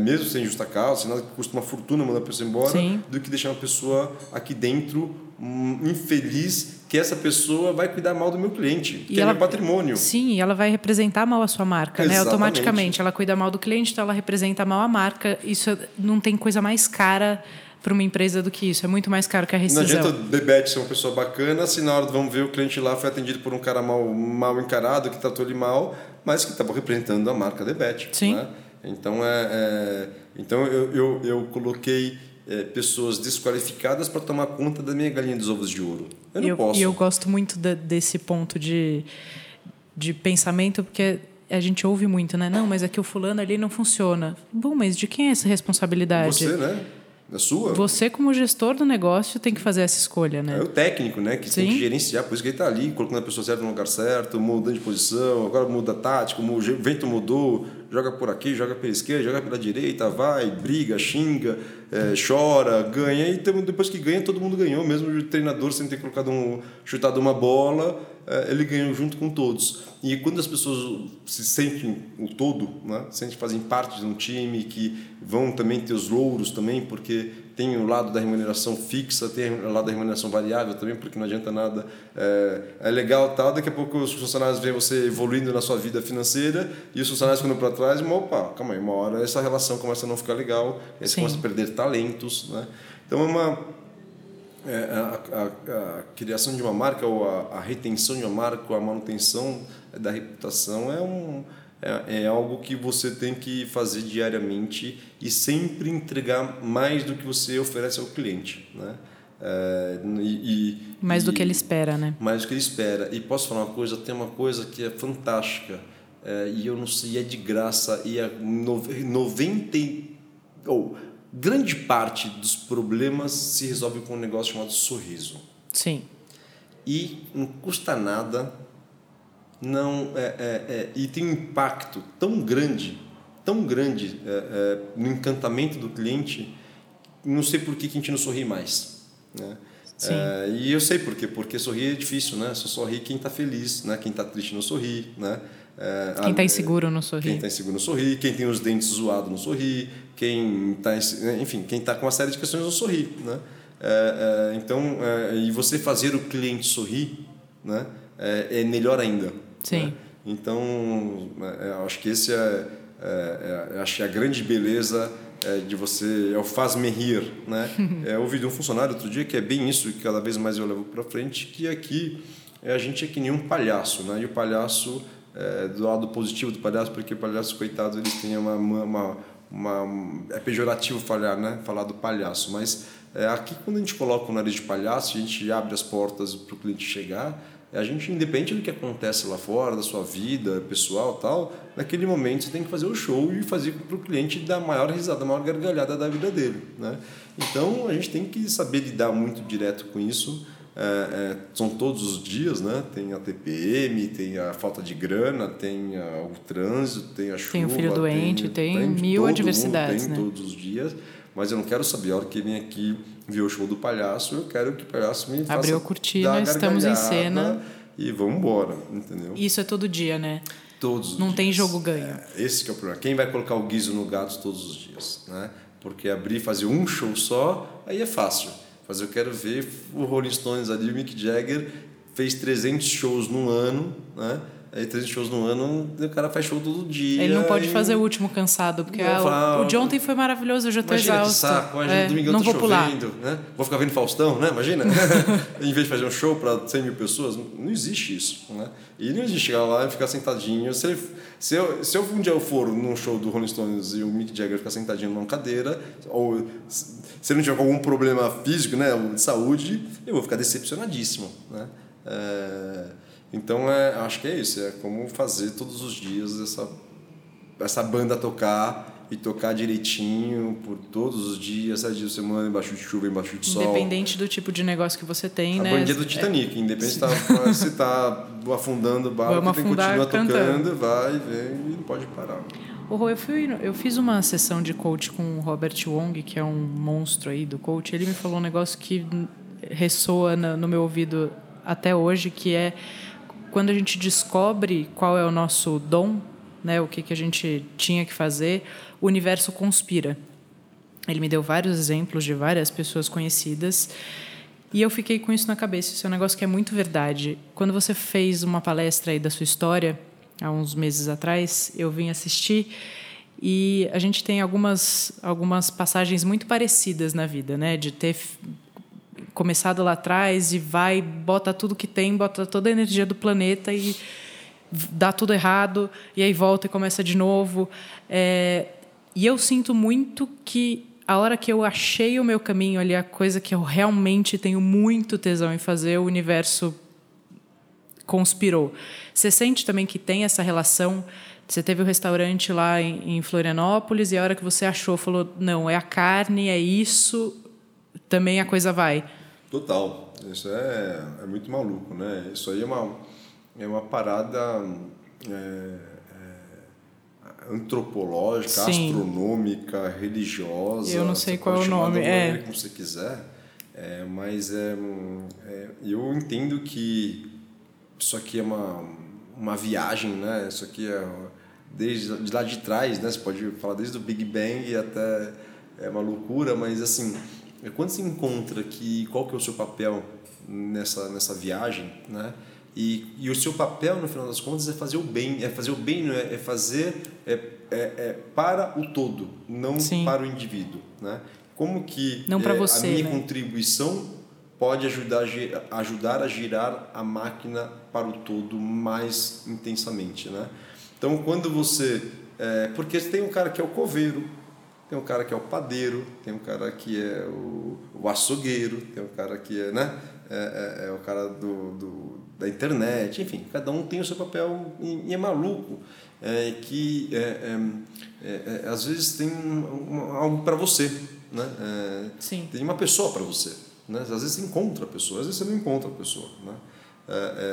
mesmo sem justa causa, sem nada que custa uma fortuna mandar a pessoa embora, Sim. do que deixar uma pessoa aqui dentro um, infeliz que essa pessoa vai cuidar mal do meu cliente, que e é ela, meu patrimônio. Sim, ela vai representar mal a sua marca, né? Automaticamente. Ela cuida mal do cliente, então ela representa mal a marca. Isso não tem coisa mais cara para uma empresa do que isso. É muito mais caro que a rescisão. Não adianta o Bebete ser uma pessoa bacana se na hora vamos ver o cliente lá foi atendido por um cara mal, mal encarado, que tratou ele mal, mas que estava representando a marca Debete. Sim. Né? Então, é, é, então eu, eu, eu coloquei é, pessoas desqualificadas para tomar conta da minha galinha dos ovos de ouro. Eu não eu, posso. E eu gosto muito de, desse ponto de, de pensamento, porque a gente ouve muito, né? Não, mas é que o fulano ali não funciona. Bom, mas de quem é essa responsabilidade? Você, né? Sua. Você, como gestor do negócio, tem que fazer essa escolha, né? É o técnico, né? Que Sim. tem que gerenciar, por isso que ele está ali, colocando a pessoa certa no lugar certo, mudando de posição, agora muda a tática, o vento mudou, joga por aqui, joga pela esquerda, joga pela direita, vai, briga, xinga, é, chora, ganha, e depois que ganha, todo mundo ganhou, mesmo o treinador sem ter colocado um, chutado uma bola, é, ele ganhou junto com todos. E quando as pessoas se sentem o todo, né, sentem fazem parte de um time, que vão também ter os louros também, porque tem o lado da remuneração fixa, tem o lado da remuneração variável também, porque não adianta nada. É, é legal tal, daqui a pouco os funcionários veem você evoluindo na sua vida financeira e os funcionários ficam para trás, mas opa, calma aí, uma hora essa relação começa a não ficar legal, aí você começa a perder talentos, né? Então é uma é, a, a, a, criação de uma marca ou a, a, retenção de uma marca ou a manutenção da reputação é um é, é, algo que você tem que fazer diariamente e sempre entregar mais do que você oferece ao cliente, né? É, e, e, mais do que ele espera, né? Mais do que ele espera. E posso falar uma coisa? Tem uma coisa que é fantástica é, e eu não sei, é de graça e é 90 ou grande parte dos problemas se resolve com um negócio chamado sorriso. Sim. E não custa nada não é, é, é, e tem um impacto tão grande, tão grande é, é, no encantamento do cliente, não sei por que, a gente não sorri mais, né? É, e eu sei por quê, porque sorrir é difícil, né? Só sorri quem está feliz, né? Quem está triste não sorri, né? quem está inseguro não sorri. Quem está inseguro não sorri, quem tem os dentes zoados não sorri, quem está, enfim, quem está com uma série de questões não sorri, né? então, e você fazer o cliente sorrir, né? é melhor ainda. Sim. Né? Então, é, acho que esse é, é, é, acho que a grande beleza é de você é o faz-me rir, né? é, eu ouvi de um funcionário outro dia que é bem isso que cada vez mais eu levo para frente, que aqui é, a gente é que nem um palhaço, né? E o palhaço é, do lado positivo do palhaço, porque o palhaço coitado eles têm uma, uma, uma, é pejorativo falar, né? Falar do palhaço, mas é, aqui quando a gente coloca o nariz de palhaço, a gente abre as portas para o cliente chegar a gente, independente do que acontece lá fora, da sua vida pessoal tal, naquele momento você tem que fazer o show e fazer para o cliente dar a maior risada, a maior gargalhada da vida dele. Né? Então a gente tem que saber lidar muito direto com isso. É, é, são todos os dias, né? Tem a TPM, tem a falta de grana, tem a, o trânsito, tem a chuva. Tem o filho doente, tem, tem mil adversidades. Mundo, tem né? todos os dias mas eu não quero saber a hora que vem aqui ver o show do palhaço, eu quero que o palhaço me faça Abriu a cortina, estamos em cena. E vamos embora, entendeu? Isso é todo dia, né? Todos Não dias. tem jogo ganho. É, esse que é o problema. Quem vai colocar o guiso no gato todos os dias, né? Porque abrir e fazer um show só, aí é fácil. Mas eu quero ver o Rolling Stones ali, o Mick Jagger fez 300 shows num ano, né? Aí 300 shows no ano, o cara faz show todo dia. Ele não pode e... fazer o último cansado, porque o, o de ontem foi maravilhoso, eu já tô Imagina exausto. Que saco, imagina, é, domingo não tô vou chovendo, pular. né? Vou ficar vendo Faustão, né? Imagina. em vez de fazer um show para 100 mil pessoas, não existe isso, né? E não existe chegar lá e ficar sentadinho. Se, ele, se, eu, se eu um dia eu for num show do Rolling Stones e o Mick Jagger ficar sentadinho numa cadeira, ou se ele não tiver algum problema físico, né, de saúde, eu vou ficar decepcionadíssimo, né? É... Então, é, acho que é isso. É como fazer todos os dias essa, essa banda tocar e tocar direitinho por todos os dias, sete dias da semana, embaixo de chuva, embaixo de sol. Independente do tipo de negócio que você tem, a né? A bandinha do Titanic, é. independente se está tá afundando o barco, tem que continuar tocando, vai, vem e não pode parar. Eu, fui, eu fiz uma sessão de coach com o Robert Wong, que é um monstro aí do coach. Ele me falou um negócio que ressoa no meu ouvido até hoje, que é quando a gente descobre qual é o nosso dom, né, o que, que a gente tinha que fazer, o universo conspira. Ele me deu vários exemplos de várias pessoas conhecidas e eu fiquei com isso na cabeça. Isso é um negócio que é muito verdade. Quando você fez uma palestra aí da sua história, há uns meses atrás, eu vim assistir e a gente tem algumas, algumas passagens muito parecidas na vida, né? De ter começado lá atrás e vai, bota tudo que tem, bota toda a energia do planeta e dá tudo errado, e aí volta e começa de novo. É, e eu sinto muito que a hora que eu achei o meu caminho ali, a coisa que eu realmente tenho muito tesão em fazer, o universo conspirou. Você sente também que tem essa relação? Você teve o um restaurante lá em, em Florianópolis e a hora que você achou, falou: não, é a carne, é isso, também a coisa vai. Total. Isso é, é muito maluco, né? Isso aí é uma, é uma parada. É antropológica, Sim. astronômica, religiosa. Eu não sei qual é o nome. É. Como você quiser. É, mas é, é, eu entendo que isso aqui é uma, uma viagem, né? Isso aqui é desde de lá de trás, né? Você pode falar desde o Big Bang até é uma loucura, mas assim, é quando se encontra que qual que é o seu papel nessa nessa viagem, né? E, e o seu papel, no final das contas, é fazer o bem. É fazer o bem, não é, é fazer é, é, é para o todo, não Sim. para o indivíduo. Né? Como que não é, você, a minha né? contribuição pode ajudar, ajudar a girar a máquina para o todo mais intensamente. Né? Então, quando você... É, porque tem um cara que é o coveiro, tem um cara que é o padeiro, tem um cara que é o, o açougueiro, tem um cara que é, né? é, é, é o cara do, do, da internet, enfim, cada um tem o seu papel e, e é maluco é, que é, é, é, é às vezes tem uma, algo para você, né? Sim. Tem uma pessoa para você, né? Às vezes você encontra a pessoa, às vezes você não encontra a pessoa, né?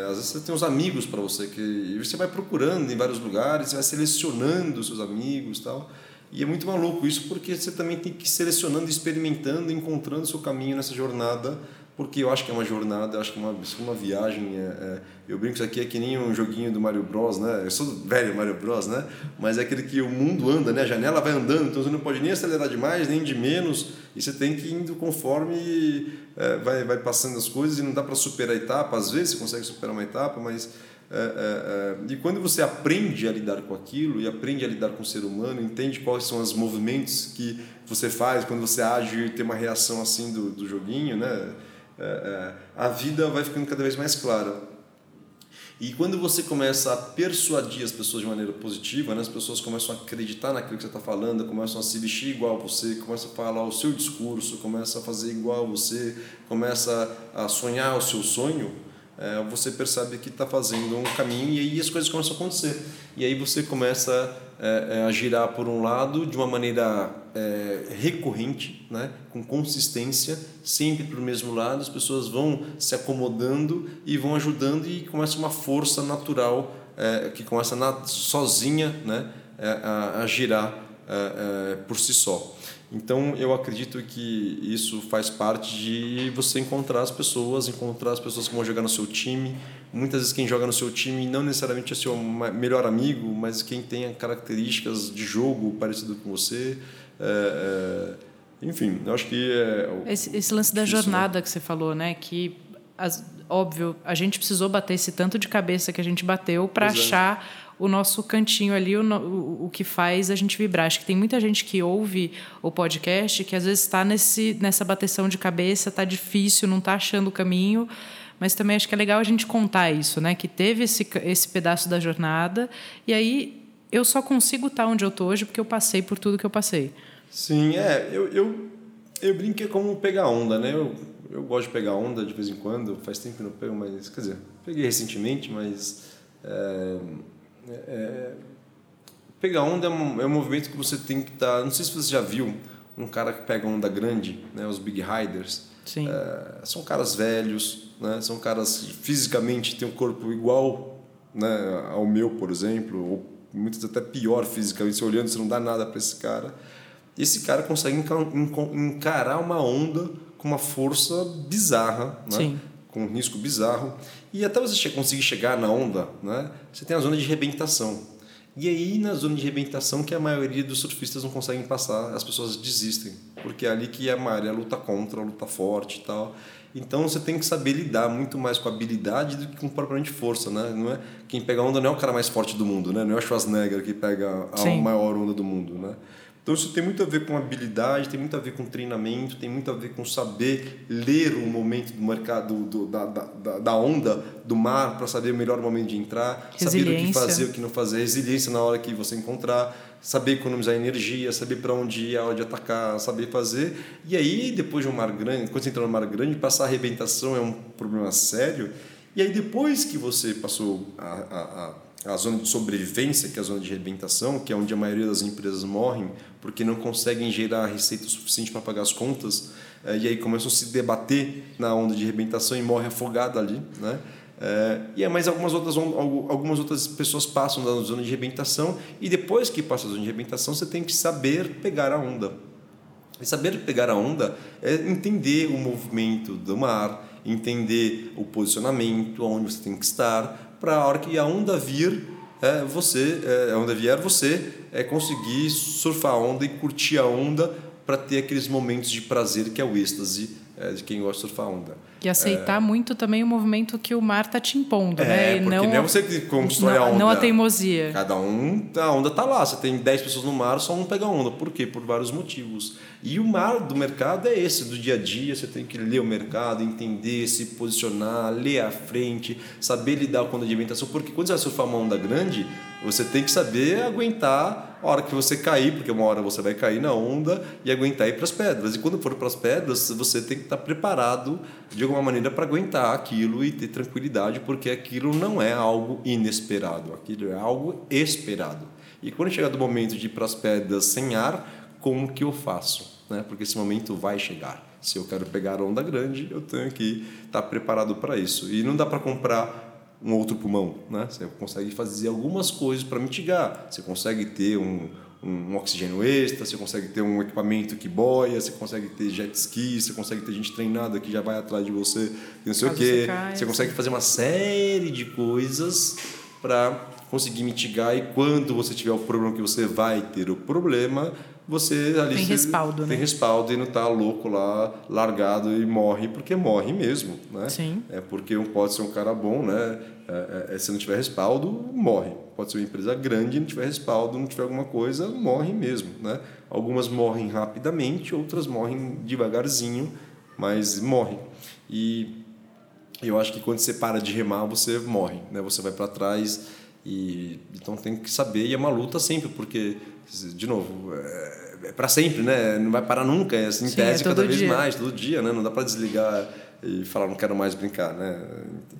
às vezes você tem uns amigos para você que você vai procurando em vários lugares, você vai selecionando os seus amigos, tal. E é muito maluco isso porque você também tem que ir selecionando, experimentando, encontrando seu caminho nessa jornada porque eu acho que é uma jornada, acho que é uma, uma viagem. É, é, eu brinco isso aqui é que nem um joguinho do Mario Bros, né? Eu sou velho Mario Bros, né? Mas é aquele que o mundo anda, né? A janela vai andando, então você não pode nem acelerar demais, nem de menos, e você tem que ir indo conforme é, vai, vai passando as coisas, e não dá para superar a etapa, às vezes você consegue superar uma etapa, mas. É, é, é, e quando você aprende a lidar com aquilo e aprende a lidar com o ser humano, entende quais são os movimentos que você faz quando você age e tem uma reação assim do, do joguinho, né? A vida vai ficando cada vez mais clara. E quando você começa a persuadir as pessoas de maneira positiva, né, as pessoas começam a acreditar naquilo que você está falando, começam a se vestir igual a você, começam a falar o seu discurso, começam a fazer igual a você, começa a sonhar o seu sonho, é, você percebe que está fazendo um caminho e aí as coisas começam a acontecer. E aí você começa é, é, a girar por um lado de uma maneira é, recorrente, né, com consistência, sempre para o mesmo lado, as pessoas vão se acomodando e vão ajudando e começa uma força natural é, que começa na, sozinha né, é, a, a girar por si só. Então eu acredito que isso faz parte de você encontrar as pessoas, encontrar as pessoas que vão jogar no seu time. Muitas vezes quem joga no seu time não necessariamente é seu melhor amigo, mas quem tem características de jogo parecido com você. É, é, enfim, eu acho que é esse, esse lance da jornada que você falou, né? Que as, óbvio a gente precisou bater esse tanto de cabeça que a gente bateu para achar o nosso cantinho ali, o, o, o, que faz a gente vibrar. Acho que tem muita gente que ouve o podcast que às vezes está nessa bateção de cabeça, está difícil, não está achando o caminho, mas também acho que é legal a gente contar isso, né? Que teve esse, esse pedaço da jornada e aí eu só consigo estar tá onde eu estou hoje porque eu passei por tudo que eu passei. Sim, é. Eu, eu, eu brinco é como pegar onda, né? Eu, eu gosto de pegar onda de vez em quando, faz tempo que não pego, mas. Quer dizer, peguei recentemente, mas. É, é, é, pegar onda é um, é um movimento que você tem que estar. Tá, não sei se você já viu um cara que pega onda grande, né, os big riders. Sim. É, são caras velhos, né, são caras que fisicamente têm um corpo igual né, ao meu, por exemplo, ou muitas vezes até pior fisicamente, você olhando, você não dá nada para esse cara. Esse cara consegue encarar uma onda com uma força bizarra, né? Sim. com um risco bizarro. E até você conseguir chegar na onda, né? você tem a zona de rebentação. E aí, na zona de rebentação, que a maioria dos surfistas não conseguem passar, as pessoas desistem. Porque é ali que a maré luta contra, luta forte e tal. Então você tem que saber lidar muito mais com habilidade do que com propriamente força, né? Não é quem pega onda não é o cara mais forte do mundo, né? Não é o Schwarzenegger que pega a Sim. maior onda do mundo, né? Então isso tem muito a ver com habilidade, tem muito a ver com treinamento, tem muito a ver com saber ler o momento do mercado, do, da, da, da onda do mar para saber o melhor momento de entrar, saber o que fazer, o que não fazer, resiliência na hora que você encontrar, saber economizar energia, saber para onde ir, onde atacar, saber fazer. E aí depois de um mar grande, quando você entra no mar grande, passar a arrebentação é um problema sério. E aí depois que você passou a, a, a a zona de sobrevivência, que é a zona de arrebentação, que é onde a maioria das empresas morrem porque não conseguem gerar receita suficiente para pagar as contas, é, e aí começam a se debater na onda de arrebentação e morre afogado ali, né? É, e é mais algumas outras algumas outras pessoas passam da zona de arrebentação e depois que passa a zona de arrebentação você tem que saber pegar a onda. E saber pegar a onda é entender o movimento do mar, entender o posicionamento, onde você tem que estar, para a hora que a onda vir, é, você, é, a onda vier, você é, conseguir surfar a onda e curtir a onda para ter aqueles momentos de prazer que é o êxtase é, de quem gosta de surfar onda. E aceitar é... muito também o movimento que o mar está te impondo, é, né? E porque não, não é você que constrói não, a onda. Não a teimosia. Cada um, a onda está lá. Você tem 10 pessoas no mar, só um pega a onda. Por quê? Por vários motivos. E o mar do mercado é esse, do dia a dia. Você tem que ler o mercado, entender, se posicionar, ler à frente, saber lidar com a onda de alimentação. Porque quando você vai surfar uma onda grande, você tem que saber aguentar a hora que você cair, porque uma hora você vai cair na onda e aguentar ir para as pedras. E quando for para as pedras, você tem que estar tá preparado de alguma maneira para aguentar aquilo e ter tranquilidade, porque aquilo não é algo inesperado, aquilo é algo esperado. E quando chegar do momento de ir para as pedras sem ar, como que eu faço? Né? Porque esse momento vai chegar. Se eu quero pegar onda grande, eu tenho que estar tá preparado para isso. E não dá para comprar um outro pulmão, né? Você consegue fazer algumas coisas para mitigar. Você consegue ter um, um, oxigênio extra, você consegue ter um equipamento que boia, você consegue ter jet ski, você consegue ter gente treinada que já vai atrás de você, não sei Caso o quê. Você, você consegue fazer uma série de coisas para conseguir mitigar e quando você tiver o problema que você vai ter o problema, você ali tem respaldo, tem né? respaldo e não está louco lá, largado e morre, porque morre mesmo, né? Sim. É porque um pode ser um cara bom, né? É, é, se não tiver respaldo, morre. Pode ser uma empresa grande, não tiver respaldo, não tiver alguma coisa, morre mesmo, né? Algumas morrem rapidamente, outras morrem devagarzinho, mas morrem. E eu acho que quando você para de remar, você morre, né? Você vai para trás e então tem que saber e é uma luta sempre, porque de novo, é, é para sempre, né? Não vai parar nunca, é assim, Sim, tese é cada dia. vez mais, todo dia, né? Não dá para desligar e falar não quero mais brincar, né?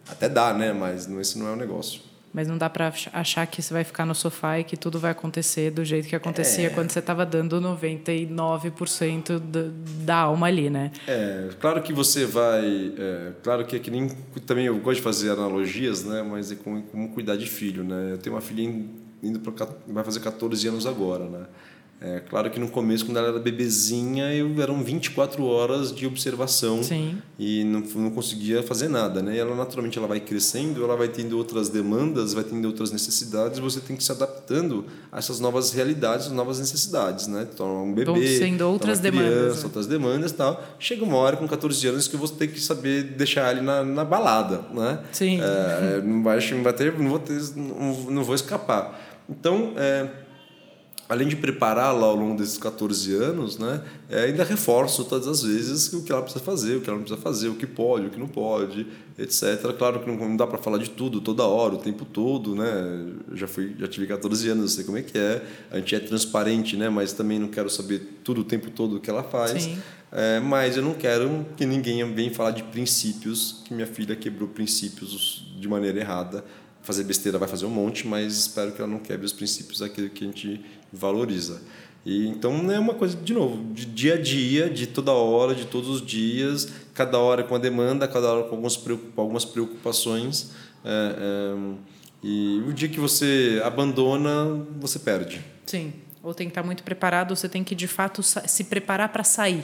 Até dá, né? Mas esse não é o negócio. Mas não dá para achar que você vai ficar no sofá e que tudo vai acontecer do jeito que acontecia é. quando você estava dando 99% da, da alma ali, né? É, claro que você vai. É, claro que é que nem. Também eu gosto de fazer analogias, né? Mas é como, como cuidar de filho, né? Eu tenho uma filha indo para. vai fazer 14 anos agora, né? É, claro que no começo, quando ela era bebezinha, eu eram 24 horas de observação Sim. e não, não conseguia fazer nada, né? E ela naturalmente ela vai crescendo, ela vai tendo outras demandas, vai tendo outras necessidades, você tem que se adaptando a essas novas realidades, novas necessidades, né? Então, um bebê, sendo outras criança, demandas, né? outras demandas, tal. Chega uma hora com 14 anos que você tem que saber deixar ele na, na balada, né? Sim. É, não vai, não vai ter, não vou ter, não, não vou escapar. Então, é, além de prepará-la ao longo desses 14 anos, né, é, ainda reforço todas as vezes o que ela precisa fazer, o que ela não precisa fazer, o que pode, o que não pode, etc. Claro que não, dá para falar de tudo toda hora, o tempo todo, né? Já fui, já tive 14 anos, eu sei como é que é. A gente é transparente, né? Mas também não quero saber tudo o tempo todo o que ela faz. É, mas eu não quero que ninguém venha falar de princípios, que minha filha quebrou princípios de maneira errada fazer besteira vai fazer um monte, mas espero que ela não quebre os princípios daquilo que a gente valoriza. E então é uma coisa de novo, de dia a dia, de toda hora, de todos os dias, cada hora com a demanda, cada hora com algumas preocupações. É, é, E o dia que você abandona, você perde. Sim. Ou tem que estar muito preparado, ou você tem que de fato se preparar para sair.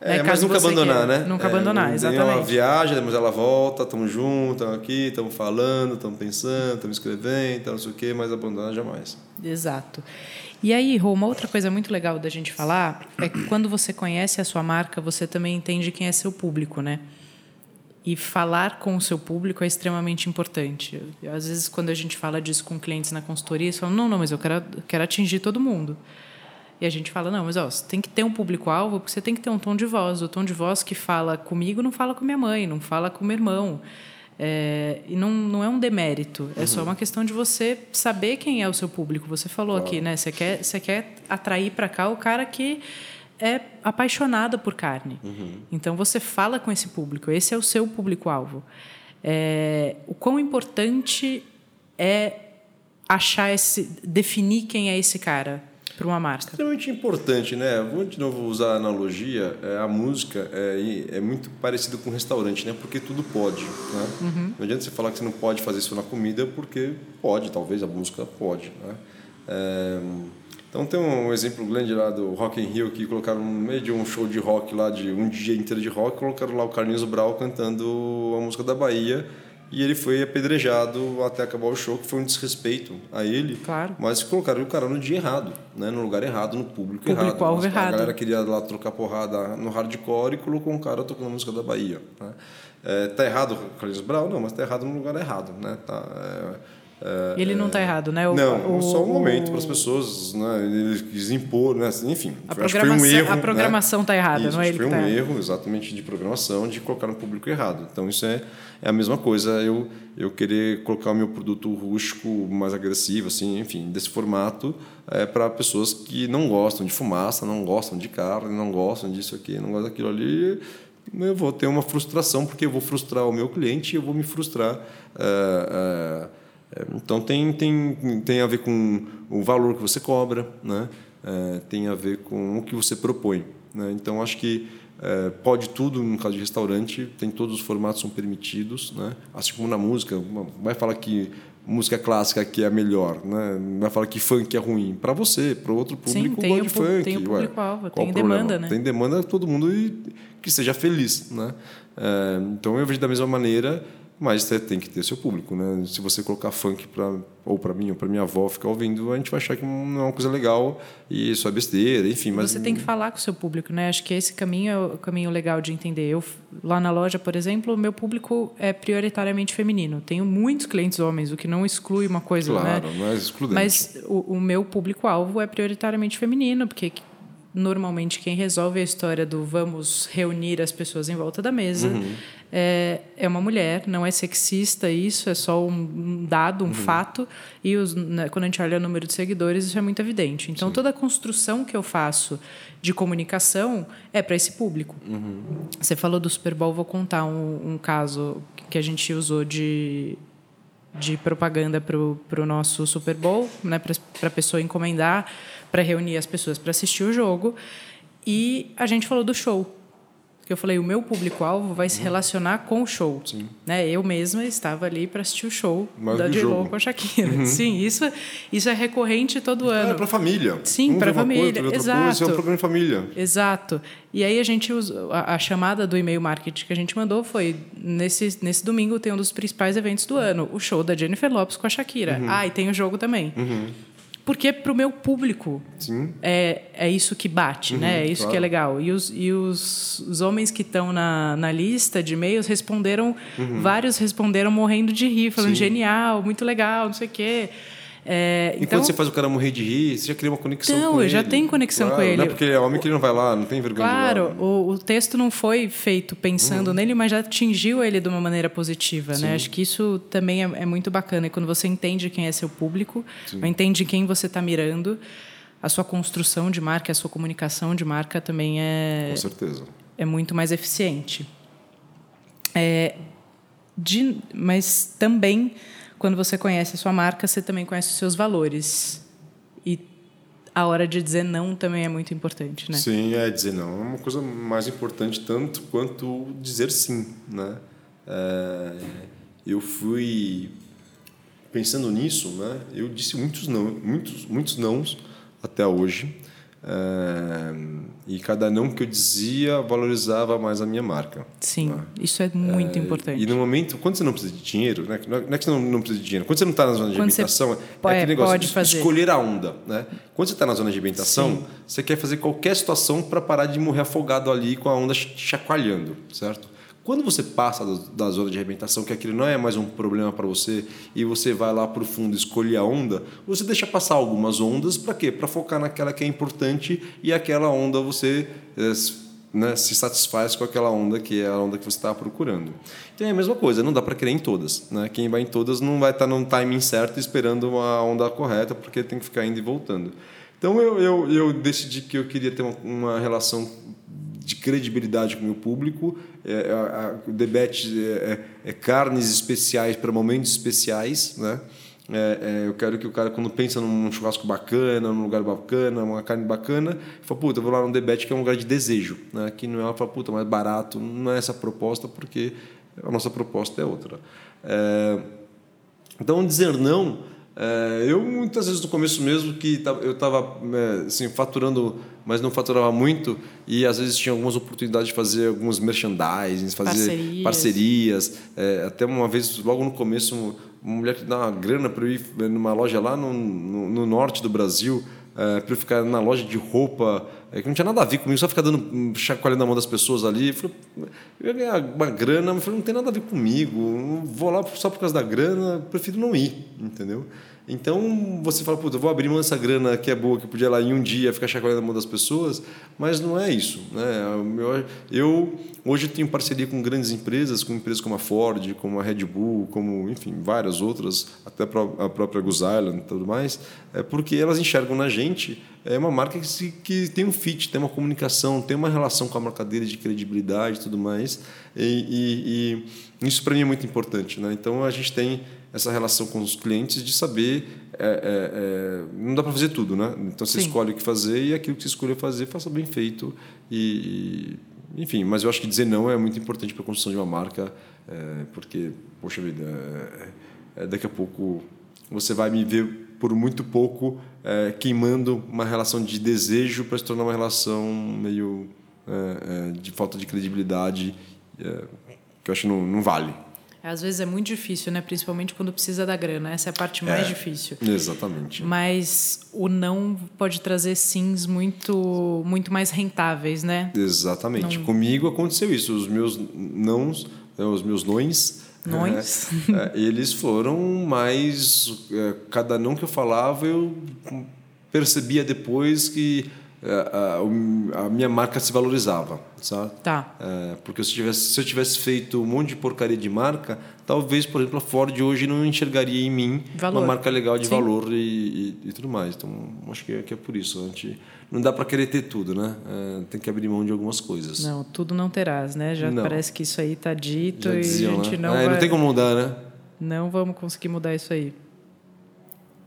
É, né? mas nunca abandonar, quer. né? Nunca é, abandonar, exatamente. Uma viagem, depois ela volta, estamos juntos, estamos aqui, estamos falando, estamos pensando, estamos escrevendo, não sei o quê, mas abandonar jamais. Exato. E aí, Rô, uma outra coisa muito legal da gente falar é que quando você conhece a sua marca, você também entende quem é seu público, né? E falar com o seu público é extremamente importante. Às vezes, quando a gente fala disso com clientes na consultoria, eles falam: não, não, mas eu quero, quero atingir todo mundo. E a gente fala: não, mas ó, você tem que ter um público-alvo, porque você tem que ter um tom de voz. O tom de voz que fala comigo não fala com minha mãe, não fala com meu irmão. É, e não, não é um demérito, é uhum. só uma questão de você saber quem é o seu público. Você falou claro. aqui, né? Você quer, você quer atrair para cá o cara que é apaixonado por carne. Uhum. Então você fala com esse público, esse é o seu público-alvo. É, o quão importante é achar esse, definir quem é esse cara para uma marca? Extremamente importante, né? Vou de novo usar a analogia. É, a música é, é muito parecida com restaurante, né? Porque tudo pode, né? Uhum. Não adianta você falar que você não pode fazer isso na comida, porque pode, talvez a música pode, né? É, então tem um exemplo grande lá do Rock in Rio que colocaram no meio de um show de rock lá de um dia inteiro de rock, colocaram lá o Carlinhos Brau cantando a música da Bahia e ele foi apedrejado até acabar o show, que foi um desrespeito a ele. Claro. Mas colocaram o cara no dia errado, né? no lugar errado, no público, público errado. Alvo errado. A galera queria lá trocar porrada no hardcore e colocou um cara tocando a música da Bahia. Né? É, tá errado o Carlinhos Brau? Não, mas tá errado no lugar errado. Né? Tá, é, é, ele não está errado, né? O, não, o, só um momento para as pessoas, né? Ele quis impor, né? Enfim, a foi um erro. A né? programação está né? errada, isso, não é ele foi um tá erro, exatamente, de programação, de colocar no público errado. Então, isso é, é a mesma coisa, eu, eu querer colocar o meu produto rústico mais agressivo, assim, enfim, desse formato, é, para pessoas que não gostam de fumaça, não gostam de carne, não gostam disso aqui, não gostam daquilo ali eu vou ter uma frustração porque eu vou frustrar o meu cliente e eu vou me frustrar é, é, é, então tem, tem, tem a ver com o valor que você cobra, né? É, tem a ver com o que você propõe. Né? Então acho que é, pode tudo no caso de restaurante, tem todos os formatos são permitidos, né? assim como na música. Vai falar que música clássica que é melhor, né? vai falar que funk é ruim. Para você, para outro público, Sim, tem gosta de funk. Tem o público-alvo, tem demanda. Né? Tem demanda todo mundo e que seja feliz. Né? É, então eu vejo da mesma maneira mas você tem que ter seu público, né? Se você colocar funk para ou para mim ou para minha avó ficar ouvindo, a gente vai achar que não é uma coisa legal e isso é besteira, enfim. Mas você tem que falar com o seu público, né? Acho que esse caminho é o caminho legal de entender. Eu lá na loja, por exemplo, o meu público é prioritariamente feminino. Tenho muitos clientes homens, o que não exclui uma coisa, claro, né? Claro, não é excludente. Mas o, o meu público alvo é prioritariamente feminino, porque normalmente quem resolve a história do vamos reunir as pessoas em volta da mesa uhum. é, é uma mulher, não é sexista isso, é só um dado, um uhum. fato. E os, né, quando a gente olha o número de seguidores, isso é muito evidente. Então, Sim. toda a construção que eu faço de comunicação é para esse público. Uhum. Você falou do Super Bowl, vou contar um, um caso que a gente usou de de propaganda para o nosso Super Bowl, né, para a pessoa encomendar, para reunir as pessoas para assistir o jogo. E a gente falou do show. Que eu falei, o meu público-alvo vai se uhum. relacionar com o show. Sim. Né? Eu mesma estava ali para assistir o show Mais da J-Lo com a Shakira. Uhum. Sim, isso, isso é recorrente todo ano. É para família. Sim, para família. Coisa, Exato. Coisa, é um programa de família. Exato. E aí a gente usou, a, a, chamada do e-mail marketing que a gente mandou foi nesse, nesse domingo tem um dos principais eventos do ano, o show da Jennifer Lopes com a Shakira. Uhum. Ah, e tem o jogo também. Uhum. Porque para o meu público É, é isso que bate, uhum, né? É isso claro. que é legal. E os, e os, os homens que estão na, na lista de e-mails responderam, uhum. vários responderam morrendo de rir, falando Sim. genial, muito legal, não sei o quê. É, e então, quando você faz o cara morrer de rir, você já cria uma conexão então, com ele. eu já tenho conexão claro, com ele. Não é porque ele é homem que ele não vai lá, não tem vergonha Claro, o, o, texto não foi feito pensando uhum. nele, mas já atingiu ele de uma maneira positiva. Né? Acho que isso também é, é, muito bacana. E quando você entende quem é seu público, entende quem você está mirando, a sua construção de marca, a sua comunicação de marca também é... Com certeza. É muito mais eficiente. É, de, mas também quando você conhece a sua marca, você também conhece os seus valores. E a hora de dizer não também é muito importante, né? Sim, é dizer não é uma coisa mais importante tanto quanto dizer sim, né? É, eu fui pensando nisso, né, eu disse muitos não, muitos, muitos nãos até hoje. É, e cada não que eu dizia valorizava mais a minha marca. Sim, né? isso é muito é, importante. E no momento, quando você não precisa de dinheiro, né? não é que você não, não precisa de dinheiro, quando você não está na zona de quando habitação, é aquele negócio de fazer. escolher a onda. Né? Quando você está na zona de habitação, Sim. você quer fazer qualquer situação para parar de morrer afogado ali com a onda chacoalhando, certo? Quando você passa da zona de arrebentação, que aquilo não é mais um problema para você, e você vai lá para o fundo escolher a onda, você deixa passar algumas ondas para quê? Para focar naquela que é importante e aquela onda você é, né, se satisfaz com aquela onda que é a onda que você está procurando. Então é a mesma coisa, não dá para querer em todas. Né? Quem vai em todas não vai estar tá no timing certo esperando a onda correta, porque tem que ficar indo e voltando. Então eu, eu, eu decidi que eu queria ter uma, uma relação de credibilidade com o meu público. É, a, a, o debate é, é, é, carnes especiais para momentos especiais, né? É, é, eu quero que o cara, quando pensa num churrasco bacana, num lugar bacana, uma carne bacana, fala, puta, eu vou lá num debate que é um lugar de desejo, né? que não é fala, puta, mais barato, não é essa a proposta, porque a nossa proposta é outra. É, então, dizer não é, eu muitas vezes no começo mesmo que eu estava é, assim, faturando, mas não faturava muito e às vezes tinha algumas oportunidades de fazer alguns merchandising, fazer parcerias. parcerias é, até uma vez logo no começo uma mulher que dá uma grana para eu ir numa loja lá no, no, no norte do Brasil é, para eu ficar na loja de roupa, é, que não tinha nada a ver comigo, só ficar dando hum, chacoalhando a mão das pessoas ali. Eu, falei, eu ia ganhar uma grana, mas falei, não tem nada a ver comigo, vou lá só por causa da grana, prefiro não ir, entendeu? Então você fala, puta, vou abrir mão dessa grana que é boa, que eu podia ir lá em um dia ficar chacoalhando a mão das pessoas, mas não é isso. Né? Eu, eu hoje tenho parceria com grandes empresas, com empresas como a Ford, como a Red Bull, como, enfim, várias outras, até a própria Goose Island e tudo mais, é porque elas enxergam na gente é uma marca que, se, que tem um fit, tem uma comunicação, tem uma relação com a marca dele de credibilidade e tudo mais. E, e, e isso para mim é muito importante. Né? Então a gente tem essa relação com os clientes de saber é, é, é, não dá para fazer tudo, né? Então você Sim. escolhe o que fazer e aquilo que você escolheu fazer faça bem feito e, e enfim. Mas eu acho que dizer não é muito importante para a construção de uma marca, é, porque poxa vida, é, é, daqui a pouco você vai me ver por muito pouco queimando uma relação de desejo para se tornar uma relação meio de falta de credibilidade que eu acho que não, não vale. Às vezes é muito difícil, né? Principalmente quando precisa da grana. Essa é a parte mais é, difícil. Exatamente. Mas o não pode trazer sims muito, muito mais rentáveis, né? Exatamente. Não... Comigo aconteceu isso. Os meus nãos, né, os meus nões, Nós. É, eles foram mais. É, cada não que eu falava, eu percebia depois que a, a, minha marca se valorizava, sabe? Tá. É, porque se eu, tivesse, se eu tivesse feito um monte de porcaria de marca, talvez, por exemplo, a Ford hoje não enxergaria em mim valor. uma marca legal de Sim. valor e, e, e, tudo mais. Então, acho que é, que é por isso. A gente, não dá para querer ter tudo, né? É, tem que abrir mão de algumas coisas. Não, tudo não terás, né? Já não. parece que isso aí está dito Já e diziam, a gente né? não é, vai... Não tem como mudar, né? Não vamos conseguir mudar isso aí.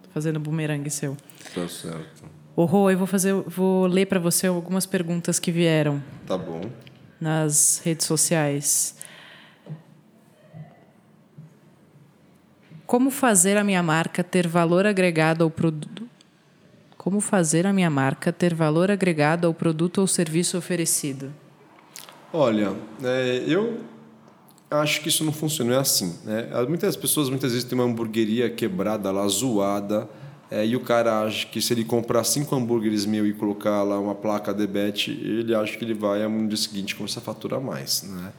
Tô fazendo bumerangue seu. Tá certo. Ô, Rô, eu vou fazer, vou ler para você algumas perguntas que vieram. Tá bom. Nas redes sociais. Como fazer a minha marca ter valor agregado ao produto? Como fazer a minha marca ter valor agregado ao produto ou serviço oferecido? Olha, é, eu acho que isso não funciona assim. Né? Muitas pessoas muitas vezes têm uma hamburgueria quebrada lá, zoada é, e o cara acha que se ele comprar cinco hambúrgueres mil e colocar lá uma placa debet, ele acha que ele vai no dia seguinte começar a faturar mais. Né?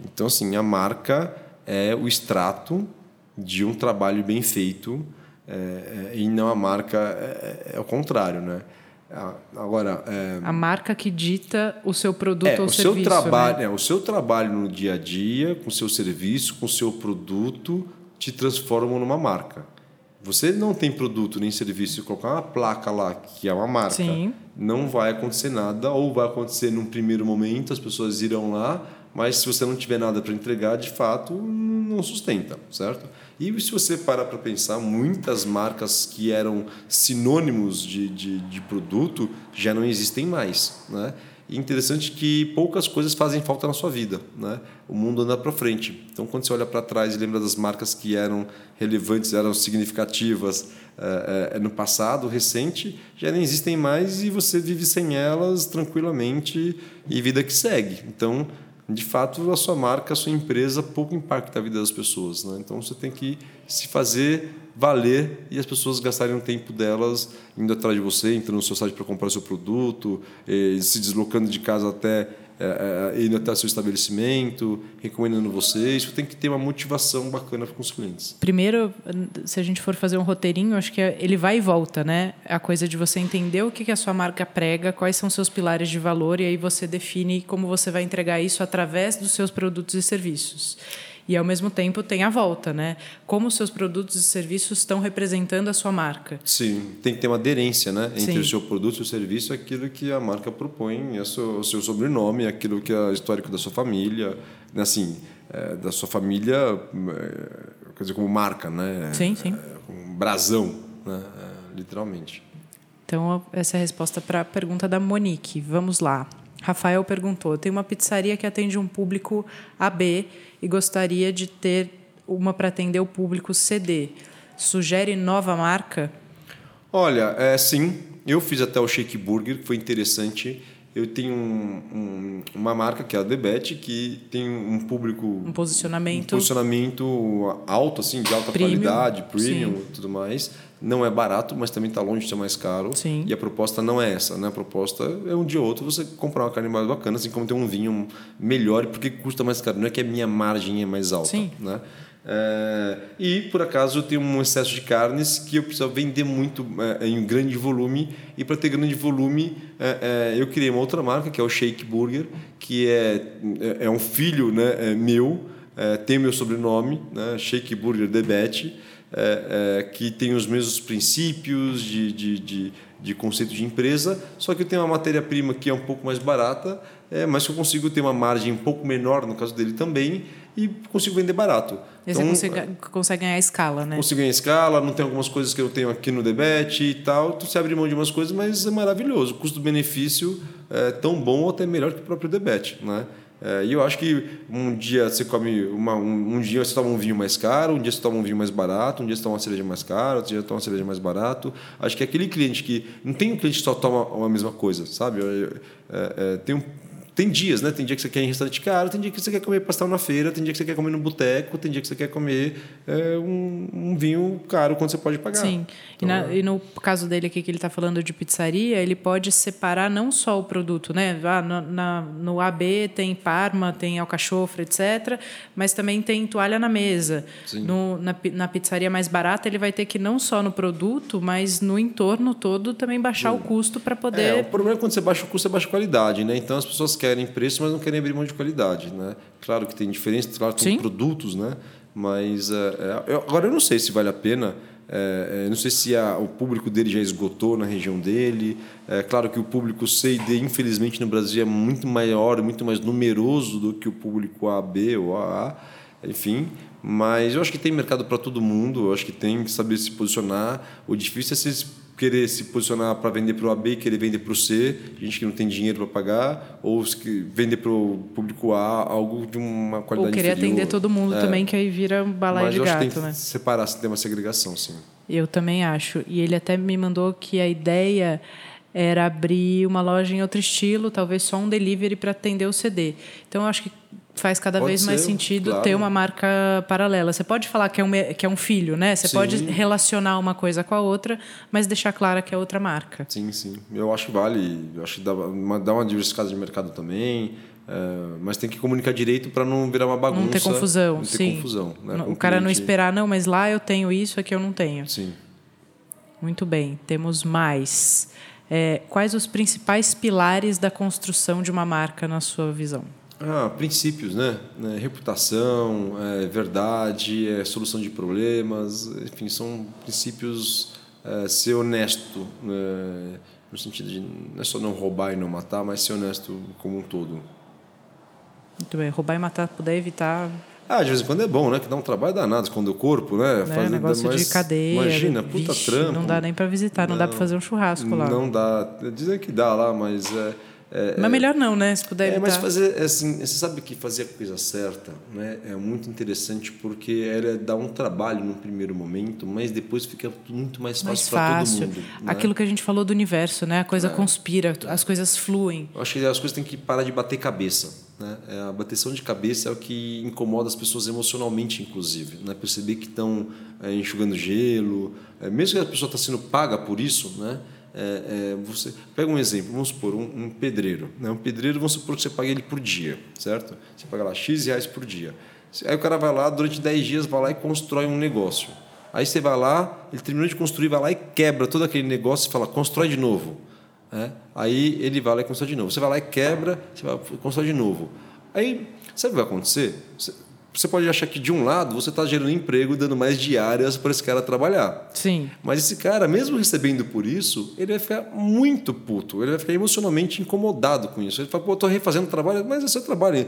Então, assim, a marca é o extrato de um trabalho bem feito é, é, e não a marca é, é, é o contrário, né? Agora, é, a marca que dita o seu produto é, ou o serviço. Seu trabalho, né? é, o seu trabalho no dia a dia, com o seu serviço, com o seu produto, te transformam numa marca. Você não tem produto nem serviço colocar uma placa lá que é uma marca, Sim. não vai acontecer nada ou vai acontecer num primeiro momento, as pessoas irão lá, mas se você não tiver nada para entregar, de fato, não sustenta, certo? E se você parar para pensar, muitas marcas que eram sinônimos de, de, de produto já não existem mais, né? E interessante que poucas coisas fazem falta na sua vida, né? O mundo anda para frente. Então, quando você olha para trás e lembra das marcas que eram relevantes, eram significativas é, é, no passado recente, já nem existem mais e você vive sem elas tranquilamente e vida que segue. Então, de fato, a sua marca, a sua empresa pouco impacta a vida das pessoas, né? Então, você tem que se fazer valer e as pessoas gastarem o tempo delas indo atrás de você, entrando no seu site para comprar seu produto, eh, se deslocando de casa até é, indo até seu estabelecimento, recomendando você. Isso tem que ter uma motivação bacana com os clientes. Primeiro, se a gente for fazer um roteirinho, acho que ele vai e volta, né? A coisa de você entender o que a sua marca prega, quais são seus pilares de valor, e aí você define como você vai entregar isso através dos seus produtos e serviços e ao mesmo tempo tem a volta, né? Como os seus produtos e serviços estão representando a sua marca. Sim, tem que ter uma aderência, né, entre Sim. o seu produto e o serviço, aquilo que a marca propõe, o seu, sobrenome, aquilo que é histórico da sua família, né? assim, é, da sua família, é, quer dizer, como marca, né? Sim, sim. É, um brasão, né? É, literalmente. Então, essa é a resposta para a pergunta da Monique. Vamos lá. Rafael perguntou: tem uma pizzaria que atende um público AB e gostaria de ter uma para atender o público CD. Sugere nova marca? Olha, é, sim. Eu fiz até o Shake Burger, que foi interessante. Eu tenho um, um, uma marca que é a Debet, que tem um público. Um posicionamento. Um posicionamento alto, assim, de alta premium, qualidade, premium e tudo mais não é barato, mas também está longe de ser mais caro. Sim. E a proposta não é essa, né? A proposta é um dia ou outro você comprar uma carne mais bacana, assim como ter um vinho melhor, porque custa mais caro. Não é que a minha margem é mais alta, Sim. né? É, e por acaso eu tenho um excesso de carnes que eu preciso vender muito é, em grande volume. E para ter grande volume é, eu criei uma outra marca que é o Shake Burger que é, é, um filho né, meu tem meu sobrenome né, Shake Burger Debete que tem os mesmos princípios de, de, de, de, conceito de empresa, só que eu tenho uma matéria-prima que é um pouco mais barata, é, mas que eu consigo ter uma margem um pouco menor, no caso dele também, e consigo vender barato. E então, você consegue, consegue, ganhar escala, né? Consigo ganhar escala, não tem algumas coisas que eu tenho aqui no debete e tal, tu se abre mão de umas coisas, mas é maravilhoso. O custo-benefício é tão bom ou até melhor que o próprio debete, né? É, e eu acho que um dia você come uma, um, um, dia você toma um vinho mais caro, um dia você toma um vinho mais barato, um dia você toma uma cerveja mais cara, outro dia você toma uma cerveja mais barato. Acho que aquele cliente que não tem um cliente que só toma a mesma coisa, sabe? É, é, tem um tem dias, né? Tem dia que você quer ir em restaurante caro, tem dia que você quer comer pastel na feira, tem dia que você quer comer no boteco, tem dia que você quer comer é, um, um, vinho caro quando você pode pagar. Sim. Então, e, na, é... e, no caso dele aqui que ele está falando de pizzaria, ele pode separar não só o produto, né? Ah, no, na, no AB tem parma, tem alcachofra, etc. Mas também tem toalha na mesa. No, na, na pizzaria mais barata, ele vai ter que não só no produto, mas no entorno todo também baixar Sim. o custo para poder. É, o problema é quando você baixa o custo, você baixa a qualidade, né? Então as pessoas querem querem preço, mas não querem abrir mão de qualidade, né? Claro que tem diferença, claro que tem Sim. produtos, né? Mas é, é, agora eu não sei se vale a pena. É, não sei se a, o público dele já esgotou na região dele. É claro que o público C e D, infelizmente, no Brasil é muito maior, muito mais numeroso do que o público A, B ou AA. Enfim, mas eu acho que tem mercado para todo mundo. Eu acho que tem que saber se posicionar. O difícil é se querer se posicionar para vender para o AB querer vender para o C, gente que não tem dinheiro para pagar, ou vender para o público A algo de uma qualidade Ou querer inferior. atender todo mundo é. também, que aí vira um balaio Mas de gato, acho que tem né? Que separar, ter uma segregação, sim. Eu também acho. E ele até me mandou que a ideia era abrir uma loja em outro estilo, talvez só um delivery para atender o CD. Então, eu acho que faz cada pode vez ser, mais sentido claro. ter uma marca paralela. Você pode falar que é um, que é um filho, né? Você sim. pode relacionar uma coisa com a outra, mas deixar clara que é outra marca. Sim, sim. Eu acho que vale. Eu acho que dá uma, dá uma diversificada de mercado também. É, mas tem que comunicar direito para não virar uma bagunça. Não ter confusão, não ter sim. confusão. Né, o cara cliente. não esperar, não, mas lá eu tenho isso, aqui eu não tenho. Sim. Muito bem, temos mais. É, quais os principais pilares da construção de uma marca na sua visão? Ah, princípios, né? É, reputação, é, verdade, é, solução de problemas, enfim, são princípios é, ser honesto, né? no sentido de não é só não roubar e não matar, mas ser honesto como um todo. Muito bem, roubar e matar, puder evitar. Ah, de vez em quando é bom, né? Que dá um trabalho danado quando o corpo, né? É, Faz, negócio mais, de cadeia. Imagina, puta vixe, trampo. Não dá nem para visitar, não, não, dá para fazer um churrasco lá. Não dá. Dizem que dá lá, mas é, É, mas melhor não, né? Se puder evitar. É, mas fazer, assim, você sabe que fazer a coisa certa né, é muito interessante porque ela dá um trabalho no primeiro momento, mas depois fica muito mais fácil, para todo mundo. Né? Aquilo que a gente falou do universo, né? A coisa é. conspira, as coisas fluem. Eu acho que as coisas têm que parar de bater cabeça. Né? É, a bateção de cabeça é o que incomoda as pessoas emocionalmente, inclusive. Né? Perceber que estão é, enxugando gelo, é, mesmo que a pessoa está sendo paga por isso, né? É, é, você pega um exemplo, vamos supor, um, um, pedreiro. Né? Um pedreiro, vamos supor que você paga ele por dia, certo? Você paga lá X reais por dia. Aí o cara vai lá, durante 10 dias, vai lá e constrói um negócio. Aí você vai lá, ele terminou de construir, vai lá e quebra todo aquele negócio e fala, constrói de novo. É? Aí ele vai lá e constrói de novo. Você vai lá e quebra, você vai constrói de novo. Aí, sabe o que vai acontecer? Você, você pode achar que de um lado você está gerando emprego, dando mais diárias para esse cara trabalhar. Sim. Mas esse cara, mesmo recebendo por isso, ele vai ficar muito puto, ele vai ficar emocionalmente incomodado com isso. Ele fala, pô, estou refazendo o trabalho, mas é seu trabalho.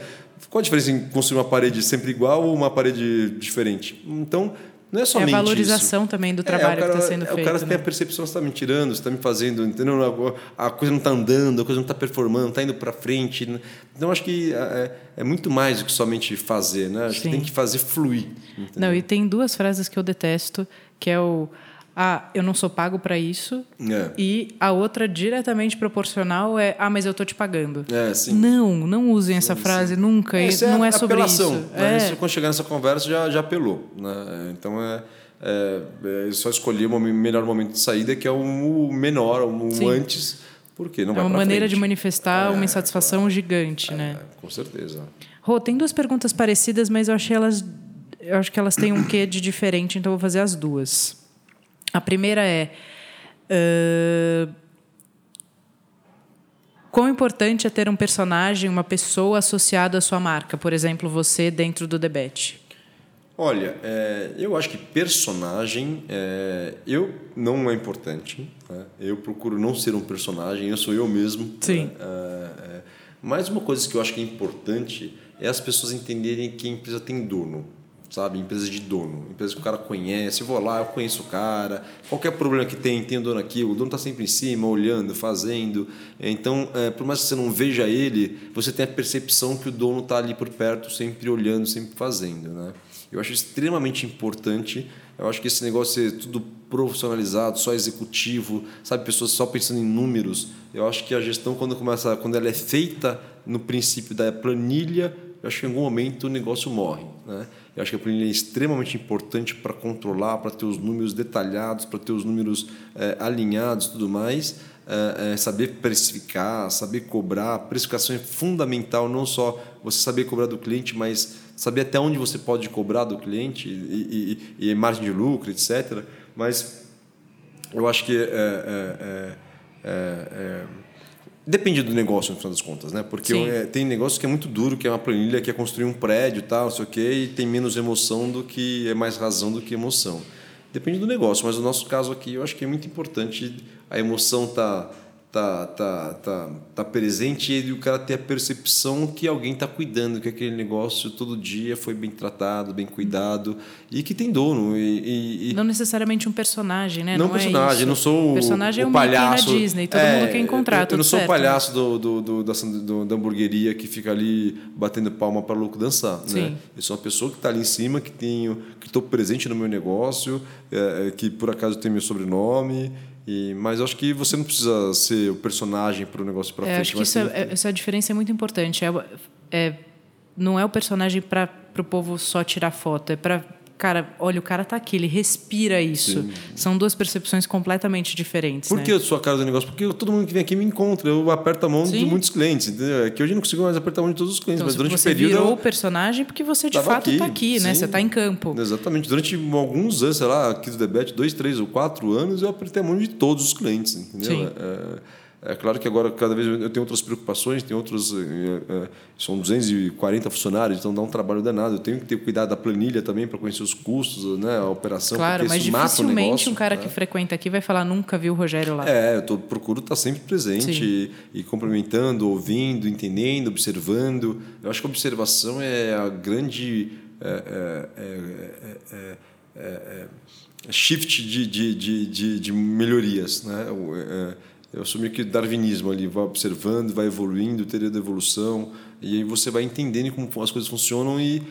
Qual a diferença em construir uma parede sempre igual ou uma parede diferente? Então, não é somente É a valorização isso. também do trabalho é, cara, que está sendo é, feito. O cara né? tem a percepção, você está me tirando, você está me fazendo, entendeu? A coisa não está andando, a coisa não está performando, está indo para frente. Então, acho que é, é, muito mais do que somente fazer, né? Acho Sim. que tem que fazer fluir. Entendeu? Não, e tem duas frases que eu detesto, que é o ah, eu não sou pago para isso. É. E a outra diretamente proporcional é ah, mas eu tô te pagando. É, sim. Não, não usem essa sim, frase sim. nunca. Essa não é, é sobre apelação, isso. Né? É. isso. Quando chegar nessa conversa já, já apelou. Né? Então é, é, é só escolher o melhor momento de saída, que é o menor, o sim. antes, porque não é vai uma maneira frente. de manifestar uma insatisfação claro. gigante, né? Com certeza. Rô, tem duas perguntas parecidas, mas eu achei elas eu acho que elas têm um quê de diferente, então eu vou fazer as duas. A primeira é. Uh, quão importante é ter um personagem, uma pessoa associada à sua marca? Por exemplo, você dentro do debate. Olha, é, eu acho que personagem é, eu não é importante. Né? Eu procuro não ser um personagem, eu sou eu mesmo. Sim. Né? É, mas uma coisa que eu acho que é importante é as pessoas entenderem que a empresa tem dono sabe? Empresa de dono, empresa que o cara conhece. Eu vou lá, eu conheço o cara. Qualquer problema que tem, tem o dono aqui. O dono está sempre em cima, olhando, fazendo. Então, é, por mais que você não veja ele, você tem a percepção que o dono está ali por perto, sempre olhando, sempre fazendo, né? Eu acho extremamente importante. Eu acho que esse negócio é tudo profissionalizado, só executivo, sabe, pessoas só pensando em números. Eu acho que a gestão quando começa, quando ela é feita no princípio da planilha, eu acho que em algum momento o negócio morre, né? Eu acho que a planilha é extremamente importante para controlar, para ter os números detalhados, para ter os números é, alinhados e tudo mais. É, é, saber precificar, saber cobrar. Precificação é fundamental, não só você saber cobrar do cliente, mas saber até onde você pode cobrar do cliente e, e, e margem de lucro, etc. Mas eu acho que é, é Depende do negócio, no final das contas, né? Porque é, tem negócio que é muito duro, que é uma planilha, que é construir um prédio, tal, não sei o quê, e tem menos emoção do que é mais razão do que emoção. Depende do negócio, mas no nosso caso aqui, eu acho que é muito importante a emoção tá tá, tá, tá, tá presente e o cara ter a percepção que alguém está cuidando, que aquele negócio todo dia foi bem tratado, bem cuidado e que tem dono. E, e não necessariamente um personagem, né? Não, não personagem, é não sou o, personagem o é palhaço. Disney, todo é, mundo quer encontrar. Eu, eu não sou certo, o palhaço do, do, do, da, do, da hamburgueria que fica ali batendo palma para louco dançar. Sim. Né? Eu sou uma pessoa que está ali em cima, que tenho, que estou presente no meu negócio, é, que por acaso tem meu sobrenome e, mas acho que você não precisa ser o personagem para o negócio para é, frente. Acho que isso é, essa diferença é muito importante. É, é não é o personagem para o povo só tirar foto, é para cara, olha, o cara tá aqui, ele respira isso. Sim. São duas percepções completamente diferentes. Por né? que eu sou a cara do negócio? Porque todo mundo que vem aqui me encontra, eu aperto a mão Sim. de muitos clientes, entendeu? É que hoje eu não consigo mais apertar a mão de todos os clientes, então, mas durante você o período. virou o personagem porque você de fato está aqui, aqui né? Você está em campo. Exatamente. Durante alguns anos, sei lá, aqui do Debete, dois, três ou quatro anos, eu apertei a mão de todos os clientes, entendeu? Sim. É, é claro que agora, cada vez eu tenho outras preocupações, tem outros. É, é, são 240 funcionários, então dá um trabalho danado. Eu tenho que ter cuidado da planilha também para conhecer os custos, né, a operação. Claro, mas dificilmente negócio, um cara né? que frequenta aqui vai falar nunca viu o Rogério lá. É, eu tô, procuro estar sempre presente e, e, complementando, ouvindo, entendendo, observando. Eu acho que a observação é a grande. É, é, é, shift de, de, de, de, melhorias. Né? Eu meio que darwinismo ali, vai observando, vai evoluindo, teoria da evolução, e aí você vai entendendo como as coisas funcionam e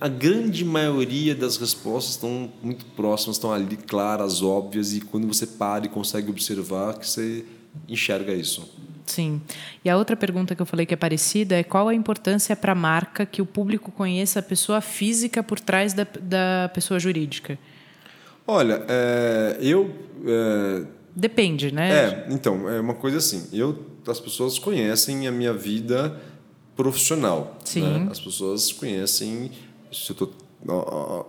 a grande maioria das respostas estão muito próximas, estão ali claras, óbvias, e quando você para e consegue observar, que você enxerga isso. Sim. E a outra pergunta que eu falei que é parecida é qual a importância para a marca que o público conheça a pessoa física por trás da, da pessoa jurídica? Olha, é, eu. É, Depende, né? É, então, é uma coisa assim. Eu, as pessoas conhecem a minha vida profissional. Sim. Né? As pessoas conhecem se eu tô,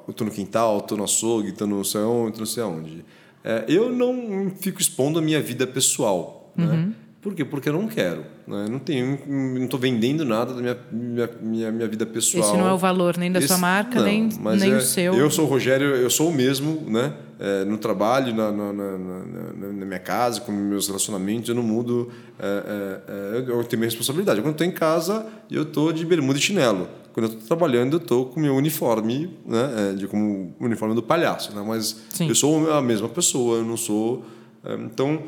eu tô no quintal, tô no açougue, tô no sei onde, não sei aonde. É, eu não fico expondo a minha vida pessoal. Né? Uhum. Né? Por quê? Porque eu não quero. Né? Não tenho, não estou vendendo nada da minha, minha, minha, minha, vida pessoal. Esse não é o valor nem da Esse, sua marca, não, nem, nem é, o seu. Eu sou o Rogério, eu sou o mesmo, né? É, no trabalho, na, na, na, na, minha casa, com meus relacionamentos, eu não mudo. É, é, é eu tenho minha responsabilidade. Quando estou em casa, eu estou de bermuda e chinelo. Quando eu estou trabalhando, eu estou com meu uniforme, né? É, de como o uniforme do palhaço, né? Mas Sim. eu sou a mesma pessoa, eu não sou. então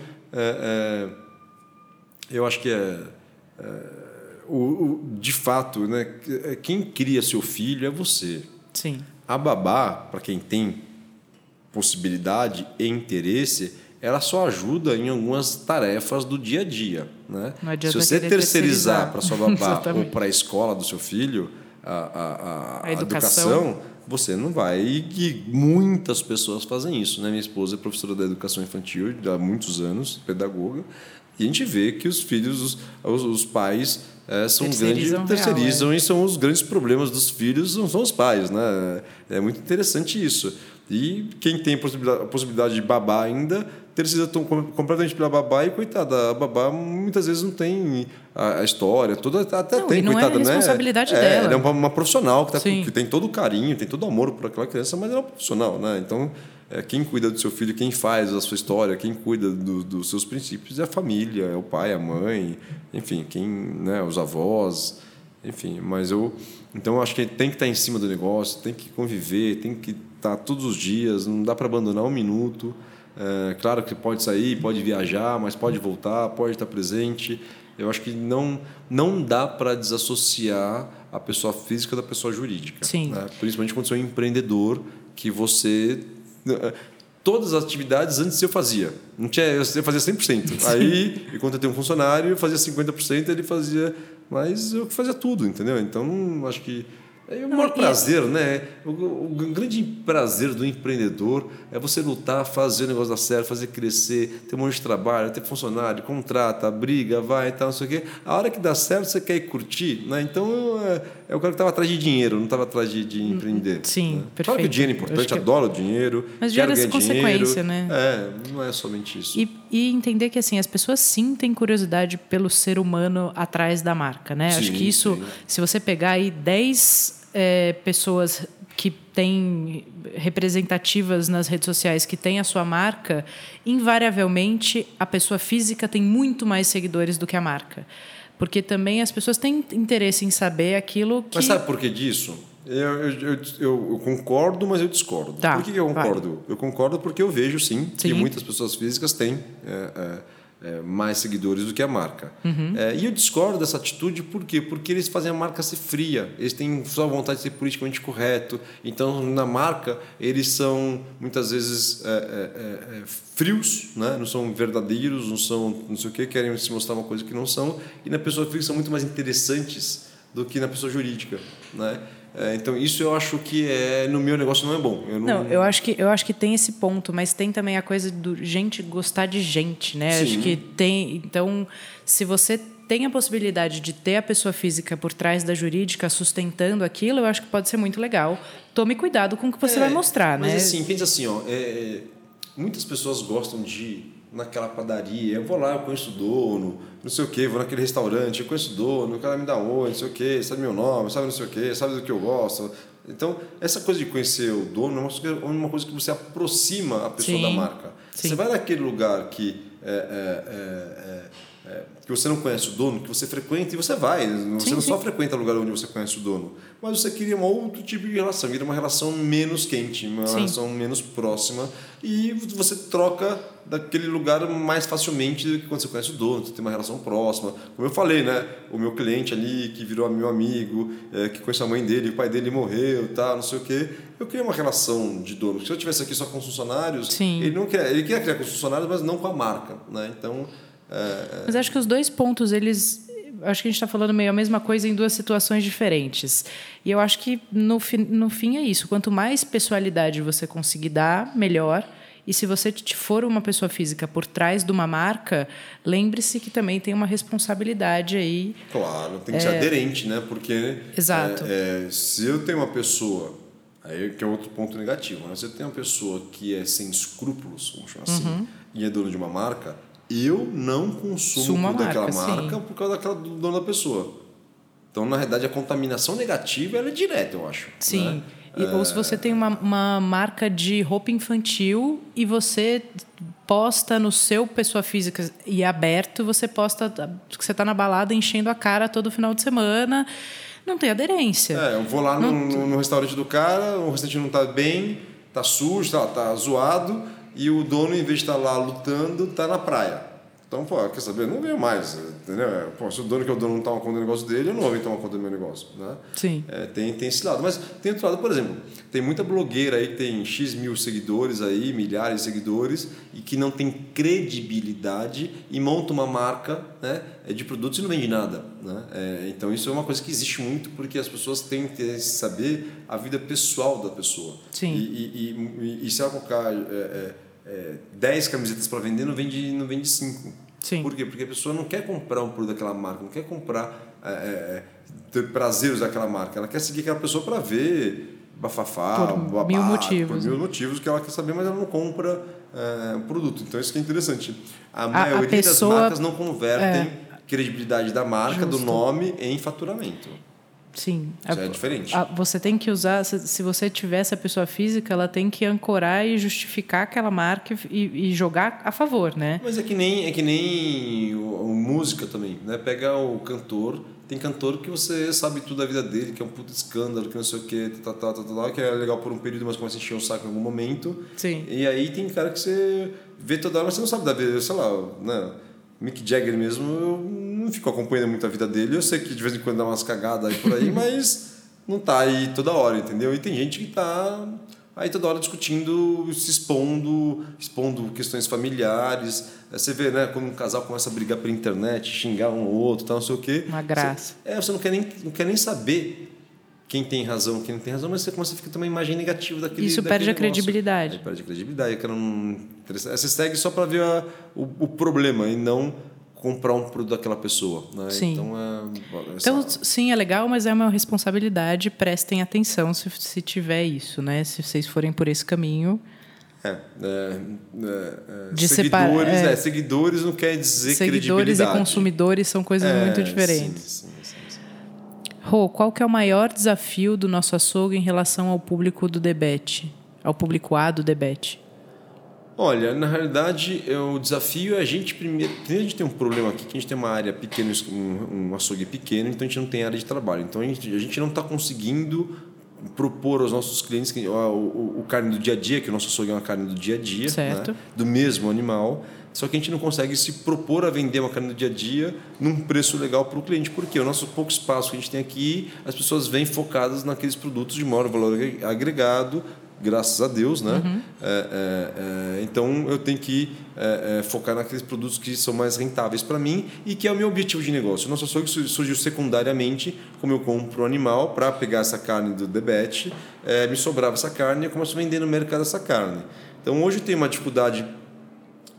eu acho que é, é o, o, de fato, né, é, quem cria seu filho é você. Sim. A babá, para quem tem possibilidade e interesse, ela só ajuda em algumas tarefas do dia a dia. Né? Se você terceirizar para sua babá ou para a escola do seu filho a, a, a, a educação. educação. você não vai. E muitas pessoas fazem isso. Né? Minha esposa é professora da educação infantil há muitos anos, pedagoga. E a gente vê que os filhos, os, os, os pais é, são terceirizam grandes, terceirizam real, é. e são os grandes problemas dos filhos, não são os pais, né? É muito interessante isso. E quem tem a possibilidade, de babar ainda terceiriza completamente pela babá e coitada, a babá muitas vezes não tem a, história toda até não, tem não coitada, é a né? responsabilidade né? dela. É, ela é uma, uma profissional que, tá, que tem todo o carinho, tem todo o amor por aquela criança, mas ela é uma profissional, né? Então é, quem cuida do seu filho, quem faz a sua história, quem cuida do, dos seus princípios é a família, é o pai, a mãe, enfim, quem, né, os avós, enfim. Mas eu, então eu acho que tem que estar em cima do negócio, tem que conviver, tem que estar todos os dias, não dá para abandonar um minuto. É, claro que pode sair, pode viajar, mas pode voltar, pode estar presente. Eu acho que não não dá para desassociar a pessoa física da pessoa jurídica. Sim. Né? Principalmente quando você é um empreendedor, que você todas as atividades antes eu fazia. Não tinha, eu fazia 100%. Sim. Aí, enquanto eu tenho um funcionário, eu fazia 50%, ele fazia. Mas eu fazia tudo, entendeu? Então, acho que é o maior prazer, né? O, o, grande prazer do empreendedor é você lutar, fazer o negócio dar certo, fazer crescer, ter um monte de trabalho, ter funcionário, contrata, briga, vai e tal, não sei o quê. A hora que dá certo, você quer ir curtir, né? Então, é, é o cara que estava atrás de dinheiro, não estava atrás de, de, empreender. Sim, né? perfeito. Claro que o dinheiro é importante, que... adoro o dinheiro. Mas dinheiro é consequência, dinheiro. né? É, não é somente isso. E, e, entender que assim as pessoas sim têm curiosidade pelo ser humano atrás da marca, né? Sim, Acho que isso, sim. se você pegar aí 10 é, pessoas que têm representativas nas redes sociais que têm a sua marca, invariavelmente a pessoa física tem muito mais seguidores do que a marca. Porque também as pessoas têm interesse em saber aquilo que. Mas sabe por que disso? Eu, eu, eu, eu concordo, mas eu discordo. Tá, por que eu concordo? Vai. Eu concordo porque eu vejo, sim, sim. que muitas pessoas físicas têm. É, é, é, mais seguidores do que a marca. Uhum. É, e eu discordo dessa atitude por quê? Porque eles fazem a marca ser fria, eles têm só vontade de ser politicamente correto. Então, na marca, eles são muitas vezes é, é, é, é frios, né? não são verdadeiros, não são não sei o que, querem se mostrar uma coisa que não são. E na pessoa física são muito mais interessantes do que na pessoa jurídica. Né? É, então isso eu acho que é no meu negócio não é bom. Eu não... não, eu acho que eu acho que tem esse ponto, mas tem também a coisa do gente gostar de gente, né? Sim. Acho que tem. Então, se você tem a possibilidade de ter a pessoa física por trás da jurídica sustentando aquilo, eu acho que pode ser muito legal. Tome cuidado com o que você é, vai mostrar, mas né? Mas assim, pensa assim, ó, é, muitas pessoas gostam de naquela padaria, eu vou lá, eu conheço o dono, não sei o quê, vou naquele restaurante, eu conheço o dono, o cara me dá oi, não sei o quê, sabe meu nome, sabe não sei o quê, sabe do que eu gosto. Então, essa coisa de conhecer o dono é uma coisa que você aproxima a pessoa Sim. da marca. Sim. Você vai naquele lugar que é, é, é, é, que você não conhece o dono, que você frequenta e você vai. Você sim, não sim. só frequenta o lugar onde você conhece o dono, mas você queria um outro tipo de relação, queria uma relação menos quente, uma sim. relação menos próxima e você troca daquele lugar mais facilmente do que quando você conhece o dono, você tem uma relação próxima. Como eu falei, né? O meu cliente ali que virou meu amigo, é, que conhece a mãe dele, o pai dele morreu, tá, não sei o quê. Eu criei uma relação de dono. Se eu tivesse aqui só com os funcionários, Sim. ele não quer, ele queria criar com os funcionários, mas não com a marca, né? Então, é, Mas acho que os dois pontos, eles. Acho que a gente está falando meio a mesma coisa em duas situações diferentes. E eu acho que no, fi, no fim é isso. Quanto mais pessoalidade você conseguir dar, melhor. E se você for uma pessoa física por trás de uma marca, lembre-se que também tem uma responsabilidade aí. Claro, tem que ser aderente, né? Porque Exato. é, é, se eu tenho uma pessoa, aí que é outro ponto negativo, né? Se eu tenho uma pessoa que é sem escrúpulos, vamos chamar assim, e é dono de uma marca, eu não consumo daquela marca, por causa daquela do dono da pessoa. Então, na realidade, a contaminação negativa ela é direta, eu acho. Sim. né? E- Ou se você tem uma, uma marca de roupa infantil e você posta no seu pessoa física e aberto, você posta que você está na balada enchendo a cara todo final de semana, não tem aderência. É, eu vou lá no, no- no restaurante do cara, o restaurante não tá bem, tá sujo, tá, tá zoado, e o dono, em vez de estar lá lutando, tá na praia. Então, pô, quer saber? Não venho mais, entendeu? É, Pô, se o dono que é o dono não toma conta do negócio dele, eu não vou tomar conta do meu negócio, né? Sim. É, tem, tem esse lado. Mas tem outro lado, por exemplo, tem muita blogueira aí que tem X mil seguidores aí, milhares de seguidores, e que não tem credibilidade e monta uma marca né, é, de produtos e não vende nada. Né? É, então isso é uma coisa que existe muito porque as pessoas têm que saber a vida pessoal da pessoa. Sim. E, e, e, e se ela colocar é, é, é, 10 camisetas para vender, não vende, não vende 5. Sim. Por quê? Porque a pessoa não quer comprar um produto daquela marca, não quer comprar, é, é, ter prazeres daquela marca. Ela quer seguir aquela pessoa para ver bafafá, Por babado, mil motivos, Por mil motivos que ela quer saber, mas ela não compra é, o produto. Então isso que é interessante. A, a maioria pessoa- das marcas não convertem credibilidade da marca, do Justo. nome em faturamento. Sim. Isso é diferente. a- você tem que usar, se, se você tiver essa pessoa física, ela tem que ancorar e justificar aquela marca e, e jogar a favor, né? Mas é que nem, é que nem o, o música também, né? Pega o cantor, tem cantor que você sabe tudo da vida dele, que é um puto escândalo, que não sei o que, tá, tá, tá, tá, tá, que é legal por um período, mas começa a encher o saco em algum momento. Sim. E aí tem cara que você vê toda hora, mas você não sabe da vida, sei lá, né? Mick Jagger mesmo, eu não fico acompanhando muito a vida dele, eu sei que de vez em quando dá umas cagadas aí por aí, mas não tá aí toda hora, entendeu? E tem gente que tá aí toda hora discutindo, se expondo, expondo questões familiares. Aí Você vê, né, quando um casal começa a brigar pela internet, xingar um ou outro, tal, não sei o quê. Uma graça. Você, é, você não quer, nem, não quer nem saber quem tem razão, quem não tem razão, mas você começa a ficar também uma imagem negativa daquele Isso daquele perde a negócio. credibilidade. Aí perde a credibilidade. Que não, você segue só para ver a- o, o problema e não comprar um produto daquela pessoa. Né? Sim. Então, é, Então, essa- sim, é legal, mas é uma responsabilidade. Prestem atenção se, se tiver isso, né? Se vocês forem por esse caminho. É, é, é, é, De seguidores, separa- é. é, seguidores não quer dizer Seguidores e consumidores são coisas É, muito diferentes. sim, sim, sim. Rô, qual que é o maior desafio do nosso açougue em relação ao público do debete? Ao público A do debete? Olha, na realidade, é, o desafio é a gente primeiro. A gente tem um problema aqui, que a gente tem uma área pequena, um, um açougue pequeno, então a gente não tem área de trabalho. Então a gente, a gente não está conseguindo propor aos nossos clientes que, o, o, o carne do dia a dia, que o nosso açougue é uma carne do dia a dia, Certo. né? do mesmo animal. Só que a gente não consegue se propor a vender uma carne do dia a dia num preço legal para o cliente. Porque o nosso pouco espaço que a gente tem aqui, as pessoas vêm focadas naqueles produtos de maior valor agregado, graças a Deus, né? É, é, é, então eu tenho que é, é, focar naqueles produtos que são mais rentáveis para mim e que é o meu objetivo de negócio. Nosso açougue su- surgiu secundariamente, como eu compro o animal para pegar essa carne do debete, é, me sobrava essa carne e eu começo a vender no mercado essa carne. Então hoje eu tenho uma dificuldade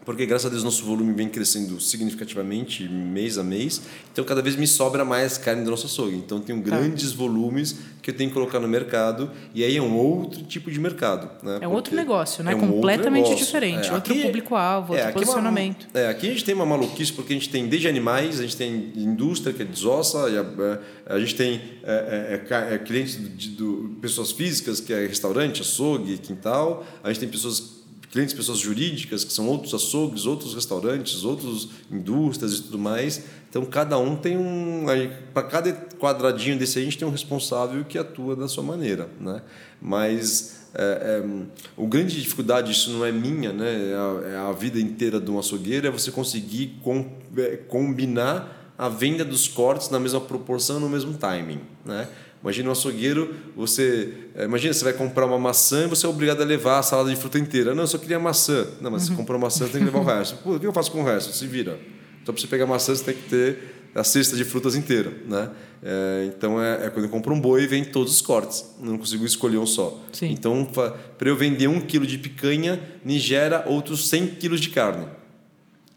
porque graças a Deus nosso volume vem crescendo significativamente mês a mês, então cada vez me sobra mais carne do nosso açougue. Então tenho grandes volumes que eu tenho que colocar no mercado e aí é um outro tipo de mercado. Né? É um outro negócio, né? é um outro Completamente negócio. diferente. É, Outro aqui- público-alvo, outro aqui é uma- posicionamento. é, aqui a gente tem uma maluquice porque a gente tem desde animais, a gente tem indústria que é desossa, a, a- gente tem é, é, é, é, clientes de, do- pessoas físicas que é restaurante, açougue, quintal, a gente tem pessoas clientes, pessoas jurídicas, que são outros açougues, outros restaurantes, outras indústrias e tudo mais. Então, cada um tem um. Para cada quadradinho desse, a gente tem um responsável que atua da sua maneira. Né? Mas é, é, o grande dificuldade, isso não é minha, né? é, a, é a vida inteira de um açougueiro, é você conseguir com, é, combinar a venda dos cortes na mesma proporção, no mesmo timing. Né? Imagina um açougueiro, você. É, imagina, você vai comprar uma maçã e você é obrigado a levar a salada de fruta inteira. Não, eu só queria maçã. Não, mas uhum. você comprou maçã, você tem que levar o resto. Pô, o que eu faço com o resto? Se vira. Então, para você pegar maçã, você tem que ter a cesta de frutas inteira. Né? É, então, é, é, quando eu compro um boi, vem todos os cortes. Não consigo escolher um só. Sim. Então, para eu vender um quilo de picanha, me gera outros 100 quilos de carne.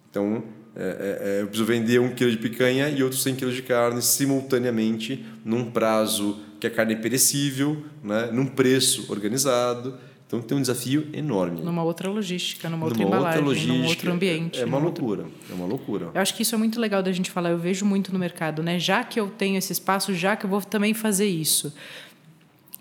Então, é, é, é, eu preciso vender um quilo de picanha e outros 100 quilos de carne simultaneamente num prazo que a carne é perecível, né, num preço organizado. Então tem um desafio enorme. Numa outra logística, numa, numa outra embalagem, outra logística, num outro ambiente. É uma loucura, outro... é uma loucura. Eu acho que isso é muito legal da gente falar. Eu vejo muito no mercado, né? Já que eu tenho esse espaço, já que eu vou também fazer isso.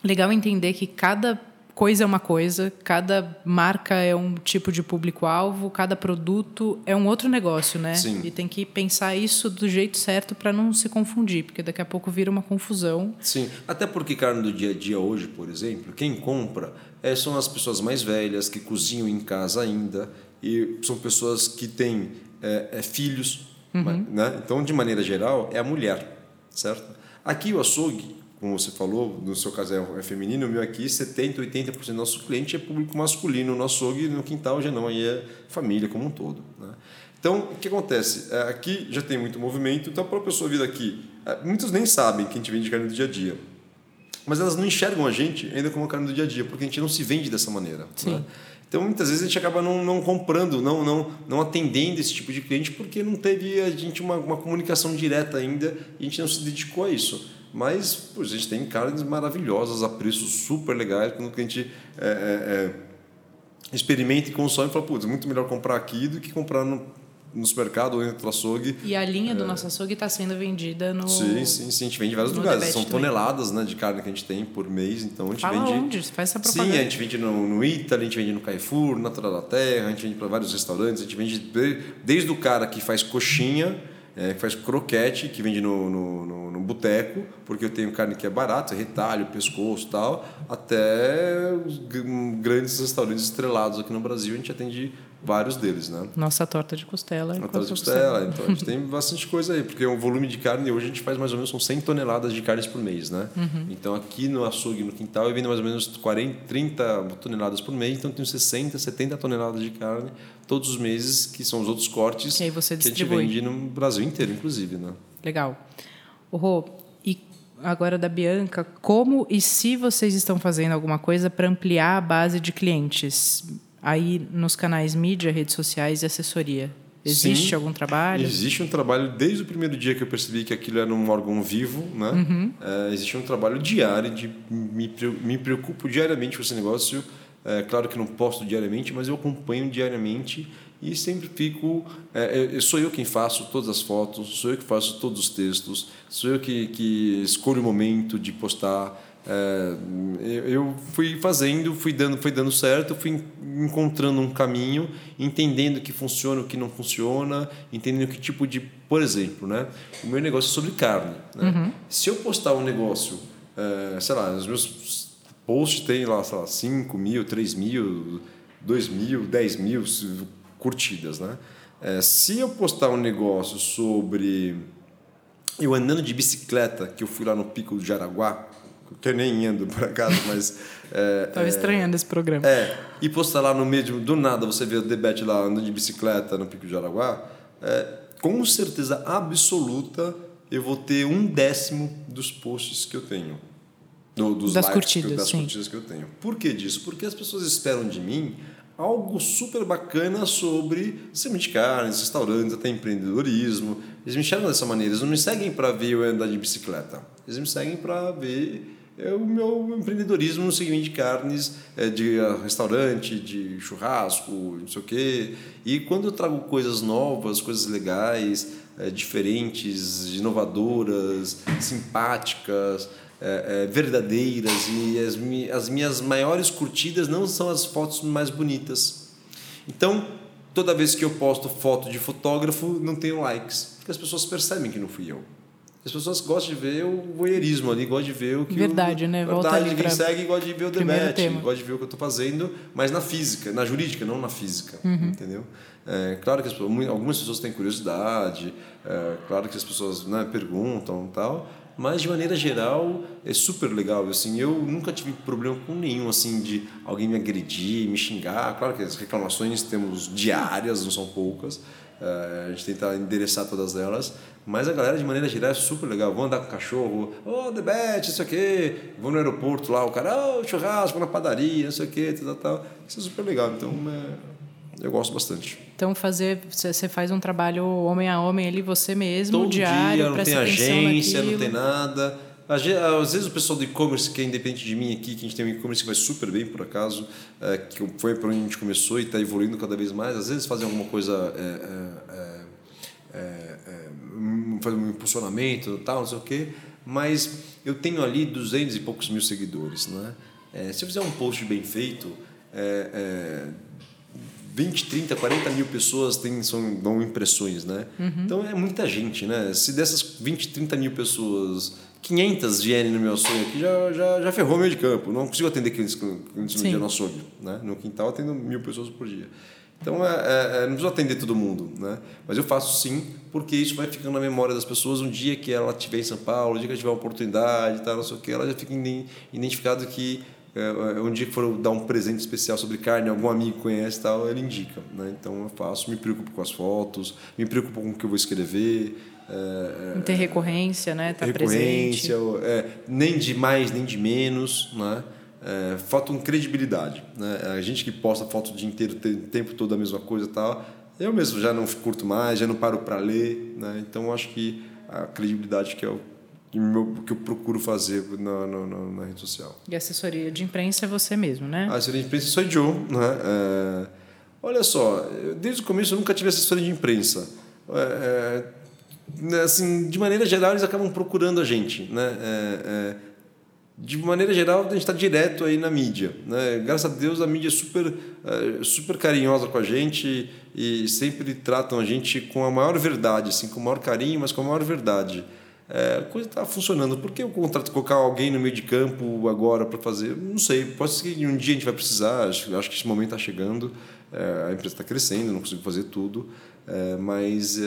Legal entender que cada coisa é uma coisa, cada marca é um tipo de público-alvo, cada produto é um outro negócio, né? Sim. E tem que pensar isso do jeito certo para não se confundir, porque daqui a pouco vira uma confusão. Sim, até porque carne do dia a dia hoje, por exemplo, quem compra é, são as pessoas mais velhas que cozinham em casa ainda e são pessoas que têm é, é, filhos, uhum. né? Então, de maneira geral, é a mulher, certo? Aqui o açougue como você falou, no seu caso é, é feminino, o meu aqui, 70%, 80% do nosso cliente é público masculino no açougue, no quintal já não, aí é família como um todo. Né? Então, o que acontece? É, aqui já tem muito movimento, então para a pessoa vir aqui, é, muitos nem sabem que a gente vende carne do dia a dia, mas elas não enxergam a gente ainda como carne do dia a dia, porque a gente não se vende dessa maneira. Né? Então, muitas vezes a gente acaba não, não comprando, não, não, não atendendo esse tipo de cliente, porque não teve a gente uma, uma comunicação direta ainda e a gente não se dedicou a isso. Mas pô, a gente tem carnes maravilhosas a preços super legais. Quando a gente é, é, é, experimenta e consome, fala, putz, é muito melhor comprar aqui do que comprar no, no supermercado ou no açougue. E a linha do é. nosso açougue está sendo vendida no. Sim, sim, sim. A gente vende em vários lugares. São toneladas né, de carne que a gente tem por mês. Então a gente Fala vende. Onde? Você faz essa propaganda. Sim, a gente vende no, no Italy, a gente vende no Carrefour, Natural da Terra, a gente vende para vários restaurantes, a gente vende desde o cara que faz coxinha é, que faz croquete, que vende no, no, no, no boteco, porque eu tenho carne que é barata, retalho, pescoço tal, até grandes restaurantes estrelados aqui no Brasil, a gente atende vários deles, né? Nossa torta de costela. A torta de costela, então a gente tem bastante coisa aí, porque o volume de carne hoje a gente faz mais ou menos são 100 toneladas de carnes por mês, né? Uhum. Então aqui no açougue, no quintal, eu vendo mais ou menos 40, 30 toneladas por mês, então tenho 60, 70 toneladas de carne todos os meses, que são os outros cortes que, aí você que a gente vende no Brasil inteiro, inclusive, né? Legal. O Rô, e agora da Bianca, como e se vocês estão fazendo alguma coisa para ampliar a base de clientes? Aí nos canais mídia, redes sociais e assessoria? Existe Sim, algum trabalho? Existe um trabalho desde o primeiro dia que eu percebi que aquilo era um órgão vivo, né? Uhum. É, existe um trabalho diário de me, me preocupo diariamente com esse negócio. É, claro que não posto diariamente, mas eu acompanho diariamente e sempre fico. É, é sou eu quem faço todas as fotos, sou eu que faço todos os textos, sou eu que, que escolho o momento de postar. É, eu fui fazendo, fui dando, foi dando certo, fui encontrando um caminho, entendendo o que funciona, o que não funciona, entendendo que tipo de, por exemplo, né? O meu negócio é sobre carne. Né? Uhum. Se eu postar um negócio, é, sei lá, os meus posts têm lá, sei lá, 5 mil, 3 mil, 2 mil, 10 mil curtidas, né? É, se eu postar um negócio sobre eu andando de bicicleta, que eu fui lá no Pico do Jaraguá, que eu nem ando por acaso, mas. É, é, estranhando esse programa. É, e postar lá no meio, do nada você vê o Debete lá andando de bicicleta no Pico de Araguá, é, com certeza absoluta eu vou ter um décimo dos posts que eu tenho. Do, dos das likes, curtidas, das sim. curtidas que eu tenho. Por que disso? Porque as pessoas esperam de mim algo super bacana sobre semente de carnes, restaurantes, até empreendedorismo. Eles me enxergam dessa maneira. Eles não me seguem para ver eu andar de bicicleta. Eles me seguem para ver é o meu empreendedorismo no segmento de carnes, é, de restaurante, de churrasco, não sei o quê. E quando eu trago coisas novas, coisas legais, é, diferentes, inovadoras, simpáticas, é, verdadeiras, e as, as minhas maiores curtidas não são as fotos mais bonitas. Então, toda vez que eu posto foto de fotógrafo, não tenho likes, porque as pessoas percebem que não fui eu. As pessoas gostam de ver o voyeurismo ali, gostam de ver o que verdade, o, né? Volta verdade, quem segue gosta de ver o debate, gosta de ver o que eu estou fazendo, mas na física, na jurídica, não na física, uhum. entendeu? É, claro que as, algumas pessoas têm curiosidade, é, claro que as pessoas né, perguntam e tal, mas de maneira geral é super legal. Assim, eu nunca tive problema com nenhum assim de alguém me agredir, me xingar. Claro que as reclamações temos diárias, não são poucas. Uh, a gente tenta endereçar todas elas, mas a galera de maneira geral é super legal. Vou andar com o cachorro, oh, debate, isso aqui. Vou no aeroporto lá, o cara, oh, churrasco na padaria, isso aqui, tal, tal. Isso é super legal. Então é, eu gosto bastante. Então fazer, você faz um trabalho homem a homem ali, você mesmo, Todo diário, dia, não tem agência, não tem nada. Às vezes o pessoal do e-commerce, que é independente de mim aqui, que a gente tem um e-commerce que vai super bem, por acaso, é, que foi para onde a gente começou e está evoluindo cada vez mais, às vezes fazem alguma coisa, é, é, é, é fazem um impulsionamento tal, não sei o quê, mas eu tenho ali 200 e poucos mil seguidores. Né? É, se eu fizer um post bem feito, 20, 30, 40 mil pessoas têm, são, dão impressões, né? Uhum. Então é muita gente, né? Se dessas 20, 30 mil pessoas 500 vierem no meu açougue aqui, já, já, já ferrou meio de campo. Não consigo atender clientes, clientes no dia no açougue. Né? No quintal, atendo mil pessoas por dia. Então, é, é, é, não preciso atender todo mundo, né? Mas eu faço sim, porque isso vai ficando na memória das pessoas. Um dia que ela estiver em São Paulo, um dia que ela tiver uma oportunidade, tal, não sei o que, ela já fica identificado que é, um dia que for dar um presente especial sobre carne, algum amigo conhece tal, ele indica. Né? Então eu faço, me preocupo com as fotos, me preocupo com o que eu vou escrever, é, Não tem recorrência, né? Tá recorrência, é, nem de mais nem de menos, né? É, falta uma credibilidade, né? A gente que posta foto o dia inteiro, o tempo todo a mesma coisa, tal. Eu mesmo já não curto mais, já não paro para ler, né? Então acho que a credibilidade que é o que eu procuro fazer na, na, na, rede social. E assessoria de imprensa é você mesmo, né? A assessoria de imprensa sou eu, né? É, olha só, desde o começo eu nunca tive assessoria de imprensa. É, é assim, de maneira geral, eles acabam procurando a gente. Né? É, é, de maneira geral, a gente está direto aí na mídia. Né? Graças a Deus, a mídia é super, é, super carinhosa com a gente e sempre tratam a gente com a maior verdade, assim, com o maior carinho, mas com a maior verdade. É, a coisa está funcionando. Por que eu contrato colocar alguém no meio de campo agora para fazer? Não sei. Pode ser que um dia a gente vai precisar. Acho, acho que esse momento está chegando. É, a empresa está crescendo, não consigo fazer tudo. É, mas é,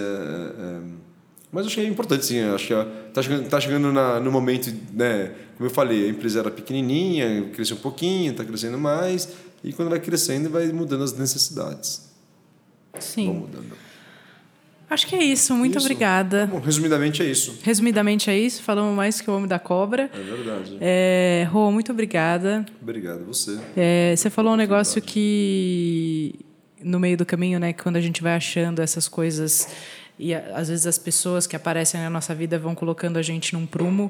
mas acho que é importante, sim. Acho que está chegando, tá chegando na, no momento, né? Como eu falei, a empresa era pequenininha, cresceu um pouquinho, está crescendo mais. E quando vai crescendo, vai mudando as necessidades. Sim. Vão mudando. Acho que é isso. Muito isso. obrigada. Bom, resumidamente é isso. Resumidamente é isso. Falamos mais que o Homem da Cobra. É verdade. É, Rô, muito obrigada. Obrigado você. É, você falou um negócio que no meio do caminho, né, quando a gente vai achando essas coisas e às vezes as pessoas que aparecem na nossa vida vão colocando a gente num prumo.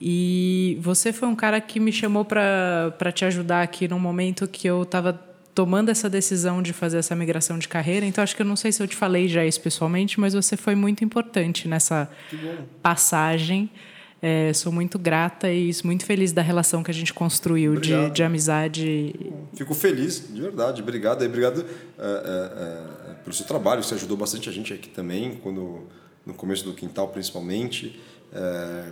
E você foi um cara que me chamou para te ajudar aqui num momento que eu estava tomando essa decisão de fazer essa migração de carreira. Então, acho que eu não sei se eu te falei já isso pessoalmente, mas você foi muito importante nessa passagem. É, sou muito grata e muito feliz da relação que a gente construiu de, de, amizade. Fico feliz, de verdade. Obrigado. Obrigado é, é, é pelo seu trabalho, você ajudou bastante a gente aqui também, quando, no começo do quintal principalmente. É,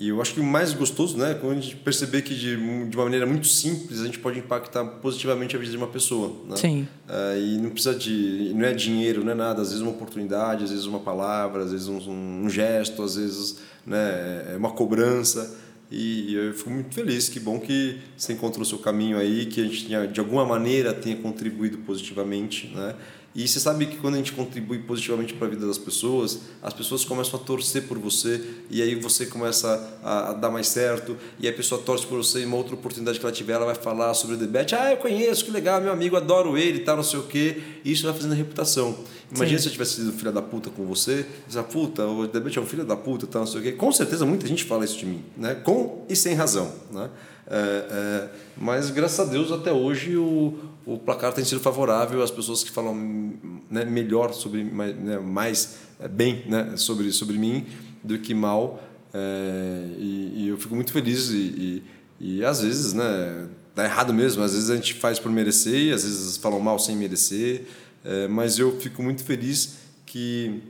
e eu acho que o mais gostoso, né, quando a gente perceber que de, de uma maneira muito simples a gente pode impactar positivamente a vida de uma pessoa. Né? Sim. É, e não precisa de, não é dinheiro, não é nada. Às vezes uma oportunidade, às vezes uma palavra, às vezes um, um gesto, às vezes né, é uma cobrança. E eu fico muito feliz, que bom que você encontrou o seu caminho aí, que a gente de alguma maneira tenha contribuído positivamente, né? E você sabe que quando a gente contribui positivamente para a vida das pessoas, as pessoas começam a torcer por você e aí você começa a, a, dar mais certo e a pessoa torce por você e uma outra oportunidade que ela tiver, ela vai falar sobre o debate. Ah, eu conheço, que legal, meu amigo, adoro ele tal, não sei o quê. E isso vai fazendo reputação. Imagina Sim. se eu tivesse sido filho da puta com você, essa puta, o debate é um filho da puta, tal, não sei o quê. Com certeza muita gente fala isso de mim, né? Com e sem razão, né? É, é, mas graças a Deus até hoje o, o placar tem sido favorável às pessoas que falam né, melhor sobre né, mais é, bem né, sobre sobre mim do que mal é, e, e, eu fico muito feliz e, e, e, às vezes né tá errado mesmo. Às vezes a gente faz por merecer, às vezes falam mal sem merecer. É, mas eu fico muito feliz que,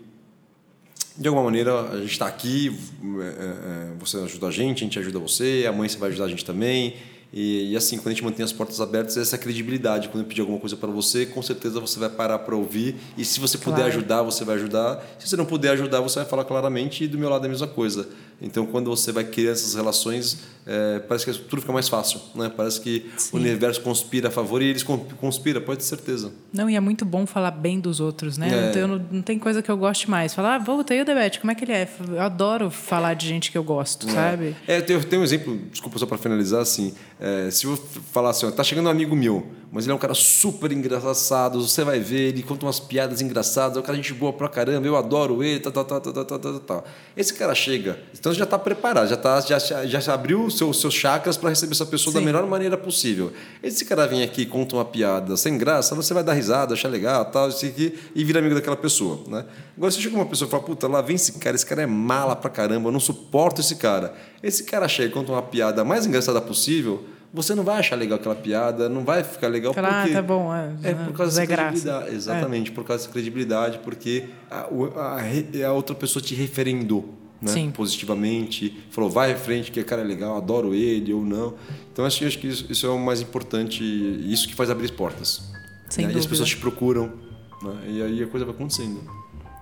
de alguma maneira, a gente está aqui, é, é, você ajuda a gente, a gente ajuda você, amanhã você vai ajudar a gente também. E, e, assim, quando a gente mantém as portas abertas, essa credibilidade. Quando eu pedir alguma coisa para você, com certeza você vai parar para ouvir. E se você puder claro. ajudar, você vai ajudar. Se você não puder ajudar, você vai falar claramente. E do meu lado é a mesma coisa. Então, quando você vai criar essas relações, é, parece que tudo fica mais fácil. Né? Parece que Sim. o universo conspira a favor e eles conspiram, pode ter certeza. Não, e é muito bom falar bem dos outros. né? É. Então, não, não tem coisa que eu goste mais. Falar, ah, volta aí o Debete, como é que ele é? Eu adoro falar de gente que eu gosto, é. sabe? É, eu tenho um exemplo, desculpa só para finalizar, assim. É, se eu falar assim, ó, tá chegando um amigo meu, mas ele é um cara super engraçado, você vai ver, ele conta umas piadas engraçadas, é um cara gente boa pra caramba, eu adoro ele, tal, tal, tal, tal, tal, tal, tal. Esse cara chega, então já está preparado, já, tá, já, já, já abriu os seus, seus chakras para receber essa pessoa Sim. da melhor maneira possível. Esse cara vem aqui conta uma piada sem graça, você vai dar risada, achar legal, tal, isso aqui, e vira amigo daquela pessoa. Né? Agora, se chega uma pessoa e fala, puta, lá vem esse cara, esse cara é mala pra caramba, eu não suporto esse cara. Esse cara chega e conta uma piada mais engraçada possível, você não vai achar legal aquela piada, não vai ficar legal Falar, porque ah, tá bom, é, é por causa da credibilidade, é. exatamente, é. por causa da credibilidade, porque a, a, a outra pessoa te referendou, né? Positivamente, falou vai à frente que cara é legal, adoro ele ou não. Então acho, acho que isso, isso, é o mais importante, isso que faz abrir as portas. Sem né? E as pessoas te procuram, né? e aí a coisa vai acontecendo.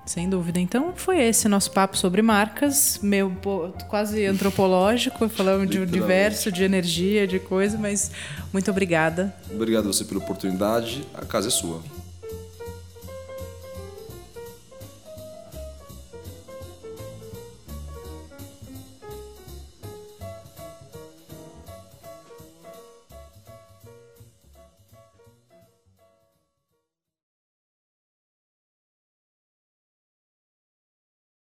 Sem dúvida. Então foi esse nosso papo sobre marcas, meu quase antropológico, falamos de diverso, de energia, de coisa, mas muito obrigada. Obrigado a você pela oportunidade. A casa é sua.